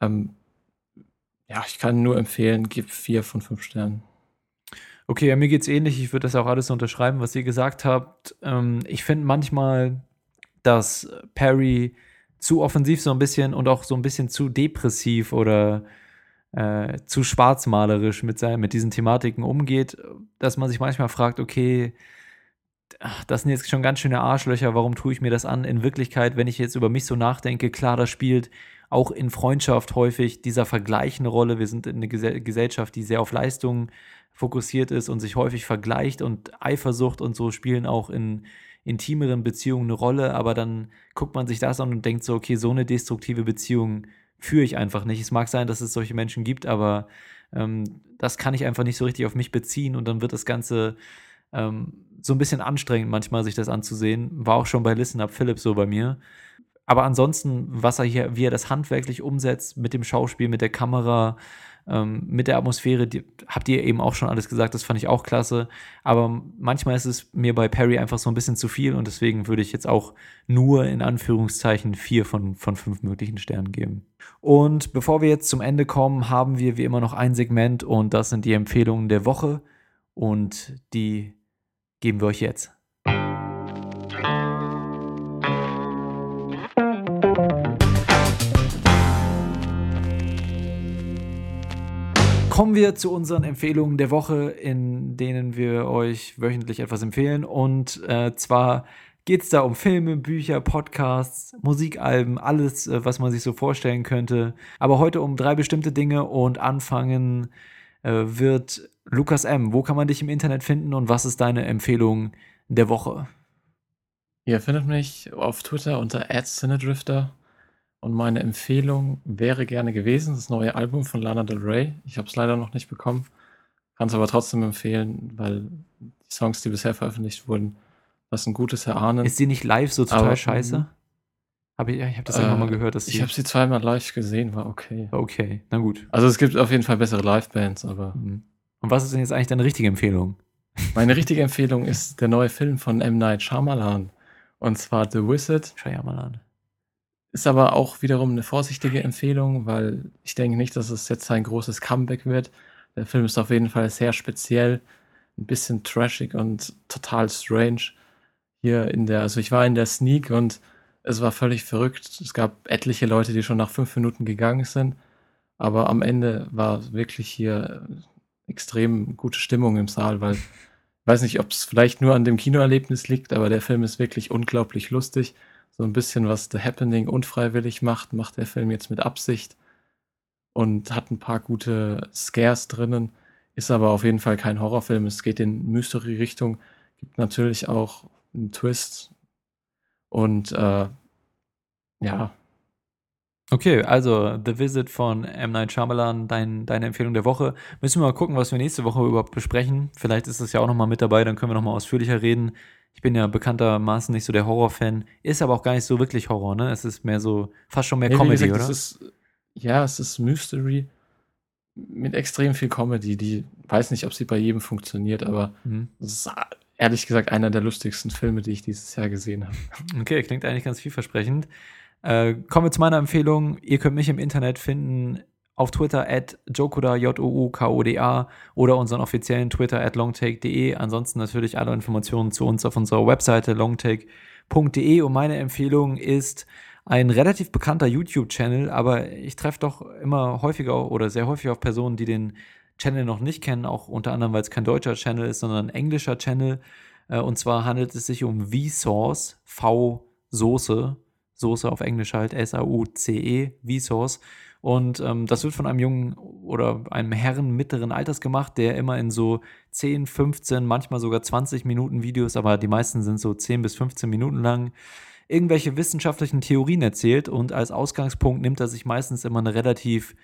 Ähm, ja, ich kann nur empfehlen, gib vier von fünf Sternen. Okay, ja, mir geht's ähnlich. Ich würde das auch alles unterschreiben, was ihr gesagt habt. Ähm, ich finde manchmal, dass Perry zu offensiv so ein bisschen und auch so ein bisschen zu depressiv oder äh, zu schwarzmalerisch mit, sein, mit diesen Thematiken umgeht, dass man sich manchmal fragt, okay, das sind jetzt schon ganz schöne Arschlöcher, warum tue ich mir das an? In Wirklichkeit, wenn ich jetzt über mich so nachdenke, klar, das spielt auch in Freundschaft häufig dieser Vergleich eine Rolle. Wir sind in einer Gesell Gesellschaft, die sehr auf Leistungen fokussiert ist und sich häufig vergleicht und Eifersucht und so spielen auch in intimeren Beziehungen eine Rolle, aber dann guckt man sich das an und denkt so, okay, so eine destruktive Beziehung führe ich einfach nicht. Es mag sein, dass es solche Menschen gibt, aber ähm, das kann ich einfach nicht so richtig auf mich beziehen und dann wird das Ganze ähm, so ein bisschen anstrengend manchmal, sich das anzusehen. War auch schon bei Listen Up Philip so bei mir. Aber ansonsten, was er hier, wie er das handwerklich umsetzt, mit dem Schauspiel, mit der Kamera, ähm, mit der Atmosphäre, die, habt ihr eben auch schon alles gesagt, das fand ich auch klasse. Aber manchmal ist es mir bei Perry einfach so ein bisschen zu viel und deswegen würde ich jetzt auch nur in Anführungszeichen vier von, von fünf möglichen Sternen geben. Und bevor wir jetzt zum Ende kommen, haben wir wie immer noch ein Segment und das sind die Empfehlungen der Woche und die geben wir euch jetzt. Kommen wir zu unseren Empfehlungen der Woche, in denen wir euch wöchentlich etwas empfehlen. Und äh, zwar geht es da um Filme, Bücher, Podcasts, Musikalben, alles, äh, was man sich so vorstellen könnte. Aber heute um drei bestimmte Dinge und anfangen äh, wird Lukas M. Wo kann man dich im Internet finden und was ist deine Empfehlung der Woche? Ihr findet mich auf Twitter unter @cinedrifter und meine Empfehlung wäre gerne gewesen das neue Album von Lana Del Rey. Ich habe es leider noch nicht bekommen, kann es aber trotzdem empfehlen, weil die Songs, die bisher veröffentlicht wurden, was ein gutes erahnen. Ist sie nicht live so total aber, scheiße? Hab ich ich habe das äh, irgendwann mal gehört, dass Ich habe sie zweimal live gesehen, war okay. Okay, na gut. Also es gibt auf jeden Fall bessere Live-Bands, aber. Mhm. Und was ist denn jetzt eigentlich deine richtige Empfehlung? Meine richtige Empfehlung ist der neue Film von M. Night Shyamalan. Und zwar The Wizard. Shyamalan. Ist aber auch wiederum eine vorsichtige Empfehlung, weil ich denke nicht, dass es jetzt ein großes Comeback wird. Der Film ist auf jeden Fall sehr speziell, ein bisschen trashig und total strange. Hier in der, also ich war in der Sneak und es war völlig verrückt. Es gab etliche Leute, die schon nach fünf Minuten gegangen sind. Aber am Ende war wirklich hier extrem gute Stimmung im Saal, weil ich weiß nicht, ob es vielleicht nur an dem Kinoerlebnis liegt, aber der Film ist wirklich unglaublich lustig so ein bisschen was The Happening unfreiwillig macht, macht der Film jetzt mit Absicht und hat ein paar gute Scares drinnen, ist aber auf jeden Fall kein Horrorfilm. Es geht in Mystery-Richtung, gibt natürlich auch einen Twist und äh, ja. Okay, also The Visit von M. Night Shyamalan, dein, deine Empfehlung der Woche. Müssen wir mal gucken, was wir nächste Woche überhaupt besprechen. Vielleicht ist das ja auch nochmal mit dabei, dann können wir nochmal ausführlicher reden. Ich bin ja bekanntermaßen nicht so der Horrorfan, ist aber auch gar nicht so wirklich Horror, ne? Es ist mehr so, fast schon mehr ja, Comedy, gesagt, oder? Ist, ja, es ist Mystery mit extrem viel Comedy, die weiß nicht, ob sie bei jedem funktioniert, aber mhm. es ist ehrlich gesagt einer der lustigsten Filme, die ich dieses Jahr gesehen habe. Okay, klingt eigentlich ganz vielversprechend. Äh, kommen wir zu meiner Empfehlung. Ihr könnt mich im Internet finden auf Twitter at Jokoda, J-O-U-K-O-D-A oder unseren offiziellen Twitter at longtake.de. Ansonsten natürlich alle Informationen zu uns auf unserer Webseite longtake.de und meine Empfehlung ist ein relativ bekannter YouTube-Channel, aber ich treffe doch immer häufiger oder sehr häufig auf Personen, die den Channel noch nicht kennen, auch unter anderem, weil es kein deutscher Channel ist, sondern ein englischer Channel. Äh, und zwar handelt es sich um V-Sauce, V-Soße, Soße auf Englisch halt, S-A-U-C-E, V-Sauce. Und ähm, das wird von einem jungen oder einem Herren mittleren Alters gemacht, der immer in so 10, 15, manchmal sogar 20 Minuten Videos, aber die meisten sind so 10 bis 15 Minuten lang, irgendwelche wissenschaftlichen Theorien erzählt. Und als Ausgangspunkt nimmt er sich meistens immer eine relativ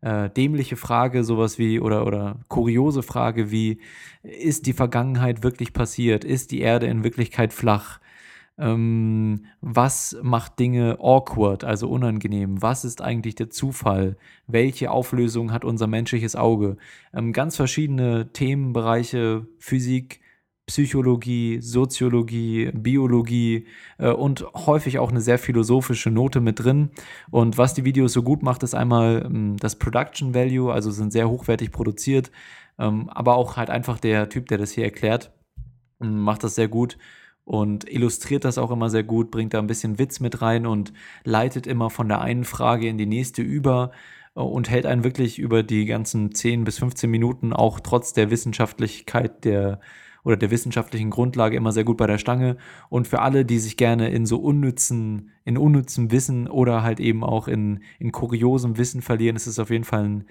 äh, dämliche Frage, sowas wie, oder, oder kuriose Frage wie, ist die Vergangenheit wirklich passiert? Ist die Erde in Wirklichkeit flach? Ähm, was macht Dinge awkward, also unangenehm, was ist eigentlich der Zufall, welche Auflösung hat unser menschliches Auge. Ähm, ganz verschiedene Themenbereiche, Physik, Psychologie, Soziologie, Biologie äh, und häufig auch eine sehr philosophische Note mit drin. Und was die Videos so gut macht, ist einmal ähm, das Production Value, also sind sehr hochwertig produziert, ähm, aber auch halt einfach der Typ, der das hier erklärt, macht das sehr gut und illustriert das auch immer sehr gut, bringt da ein bisschen Witz mit rein und leitet immer von der einen Frage in die nächste über äh, und hält einen wirklich über die ganzen 10 bis 15 Minuten auch trotz der Wissenschaftlichkeit der oder der wissenschaftlichen Grundlage immer sehr gut bei der Stange. Und für alle, die sich gerne in so unnützen, in unnützem Wissen oder halt eben auch in, in kuriosem Wissen verlieren, ist es auf jeden Fall ein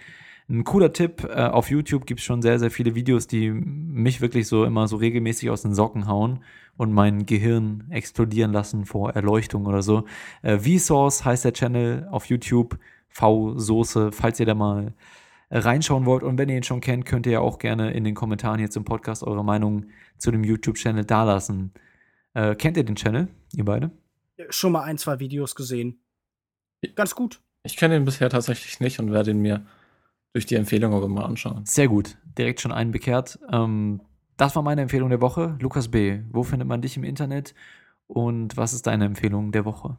ein cooler Tipp, äh, auf YouTube gibt es schon sehr, sehr viele Videos, die mich wirklich so immer so regelmäßig aus den Socken hauen und mein Gehirn explodieren lassen vor Erleuchtung oder so. Äh, Vsauce heißt der Channel auf YouTube, V-Soße, falls ihr da mal reinschauen wollt. Und wenn ihr ihn schon kennt, könnt ihr ja auch gerne in den Kommentaren hier zum Podcast eure Meinung zu dem YouTube-Channel dalassen. Äh, kennt ihr den Channel, ihr beide? Schon mal ein, zwei Videos gesehen. Ganz gut. Ich kenne ihn bisher tatsächlich nicht und werde ihn mir durch die Empfehlung aber mal anschauen. Sehr gut. Direkt schon einen bekehrt. Ähm, das war meine Empfehlung der Woche. Lukas B., wo findet man dich im Internet und was ist deine Empfehlung der Woche?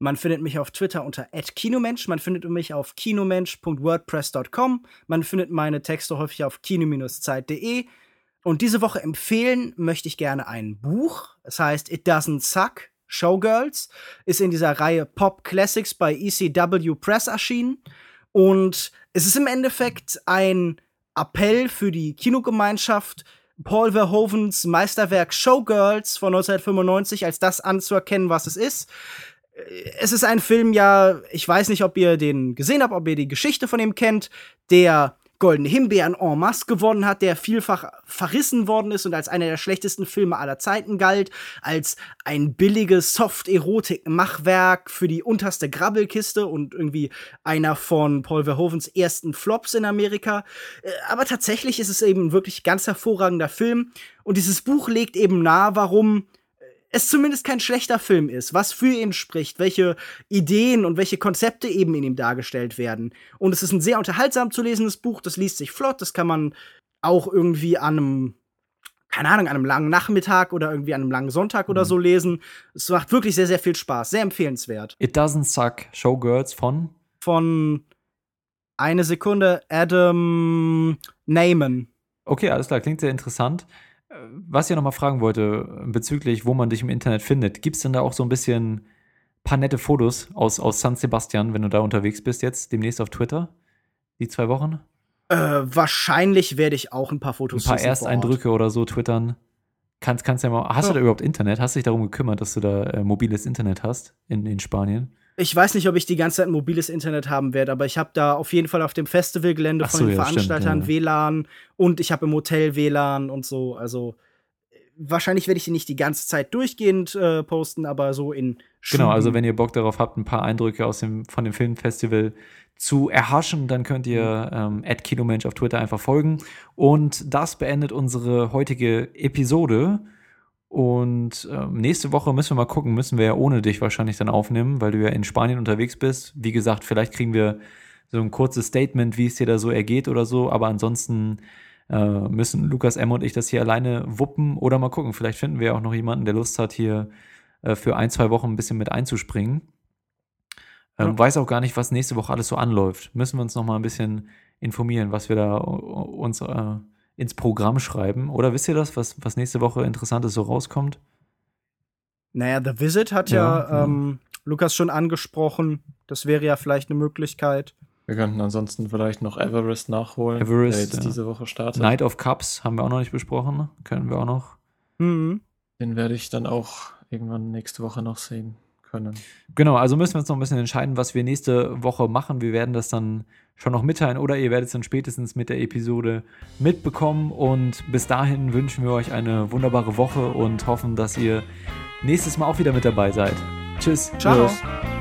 Man findet mich auf Twitter unter @kinomensch, man findet mich auf kinomensch.wordpress.com, man findet meine Texte häufig auf kino-zeit.de und diese Woche empfehlen möchte ich gerne ein Buch. Es heißt It Doesn't Suck, Showgirls, ist in dieser Reihe Pop Classics bei ECW Press erschienen Und es ist im Endeffekt ein Appell für die Kinogemeinschaft, Paul Verhovens Meisterwerk Showgirls von 1995 als das anzuerkennen, was es ist. Es ist ein Film, ja, ich weiß nicht, ob ihr den gesehen habt, ob ihr die Geschichte von ihm kennt, der Goldene Himbeeren en masse gewonnen hat, der vielfach verrissen worden ist und als einer der schlechtesten Filme aller Zeiten galt, als ein billiges Soft-Erotik-Machwerk für die unterste Grabbelkiste und irgendwie einer von Paul Verhovens ersten Flops in Amerika. Äh, aber tatsächlich ist es eben wirklich ganz hervorragender Film und dieses Buch legt eben nahe, warum es zumindest kein schlechter Film ist, was für ihn spricht, welche Ideen und welche Konzepte eben in ihm dargestellt werden. Und es ist ein sehr unterhaltsam zu lesendes Buch, das liest sich flott, das kann man auch irgendwie an einem keine Ahnung, an einem langen Nachmittag oder irgendwie an einem langen Sonntag oder mhm. so lesen. Es macht wirklich sehr, sehr viel Spaß. Sehr empfehlenswert. It Doesn't Suck Showgirls von? Von eine Sekunde, Adam Neyman. Okay, alles klar, klingt sehr interessant was ich noch mal fragen wollte bezüglich, wo man dich im Internet findet, gibt es denn da auch so ein bisschen paar nette Fotos aus, aus San Sebastian, wenn du da unterwegs bist jetzt, demnächst auf Twitter? Die zwei Wochen? Äh, wahrscheinlich werde ich auch ein paar Fotos Ein paar Ersteindrücke oder so twittern. Kannst, kannst ja mal. Hast ja. du da überhaupt Internet? Hast du dich darum gekümmert, dass du da äh, mobiles Internet hast in, in Spanien? Ich weiß nicht, ob ich die ganze Zeit ein mobiles Internet haben werde, aber ich habe da auf jeden Fall auf dem Festivalgelände von so, den ja, Veranstaltern stimmt, ja. WLAN und ich habe im Hotel WLAN und so. Also wahrscheinlich werde ich die nicht die ganze Zeit durchgehend äh, posten, aber so in Schüben. Genau, also wenn ihr Bock darauf habt, ein paar Eindrücke aus dem, von dem Filmfestival zu erhaschen, dann könnt ihr ähm, Kilomensch auf Twitter einfach folgen. Und das beendet unsere heutige Episode. Und ähm, nächste Woche müssen wir mal gucken, müssen wir ja ohne dich wahrscheinlich dann aufnehmen, weil du ja in Spanien unterwegs bist. Wie gesagt, vielleicht kriegen wir so ein kurzes Statement, wie es dir da so ergeht oder so. Aber ansonsten äh, müssen Lukas M. und ich das hier alleine wuppen oder mal gucken. Vielleicht finden wir auch noch jemanden, der Lust hat, hier äh, für ein, zwei Wochen ein bisschen mit einzuspringen. Ähm, ja. Weiß auch gar nicht, was nächste Woche alles so anläuft. Müssen wir uns noch mal ein bisschen informieren, was wir da uns äh, ins Programm schreiben. Oder wisst ihr das, was, was nächste Woche Interessantes so rauskommt? Naja, The Visit hat ja, ja genau. ähm, Lukas schon angesprochen. Das wäre ja vielleicht eine Möglichkeit. Wir könnten ansonsten vielleicht noch Everest nachholen, Everest, der jetzt ja. diese Woche startet. Night of Cups haben wir auch noch nicht besprochen. Können wir auch noch. Mhm. Den werde ich dann auch irgendwann nächste Woche noch sehen können. Genau, also müssen wir uns noch ein bisschen entscheiden, was wir nächste Woche machen. Wir werden das dann schon noch mitteilen oder ihr werdet es dann spätestens mit der Episode mitbekommen. Und bis dahin wünschen wir euch eine wunderbare Woche und hoffen, dass ihr nächstes Mal auch wieder mit dabei seid. Tschüss. Ciao. Tschüss.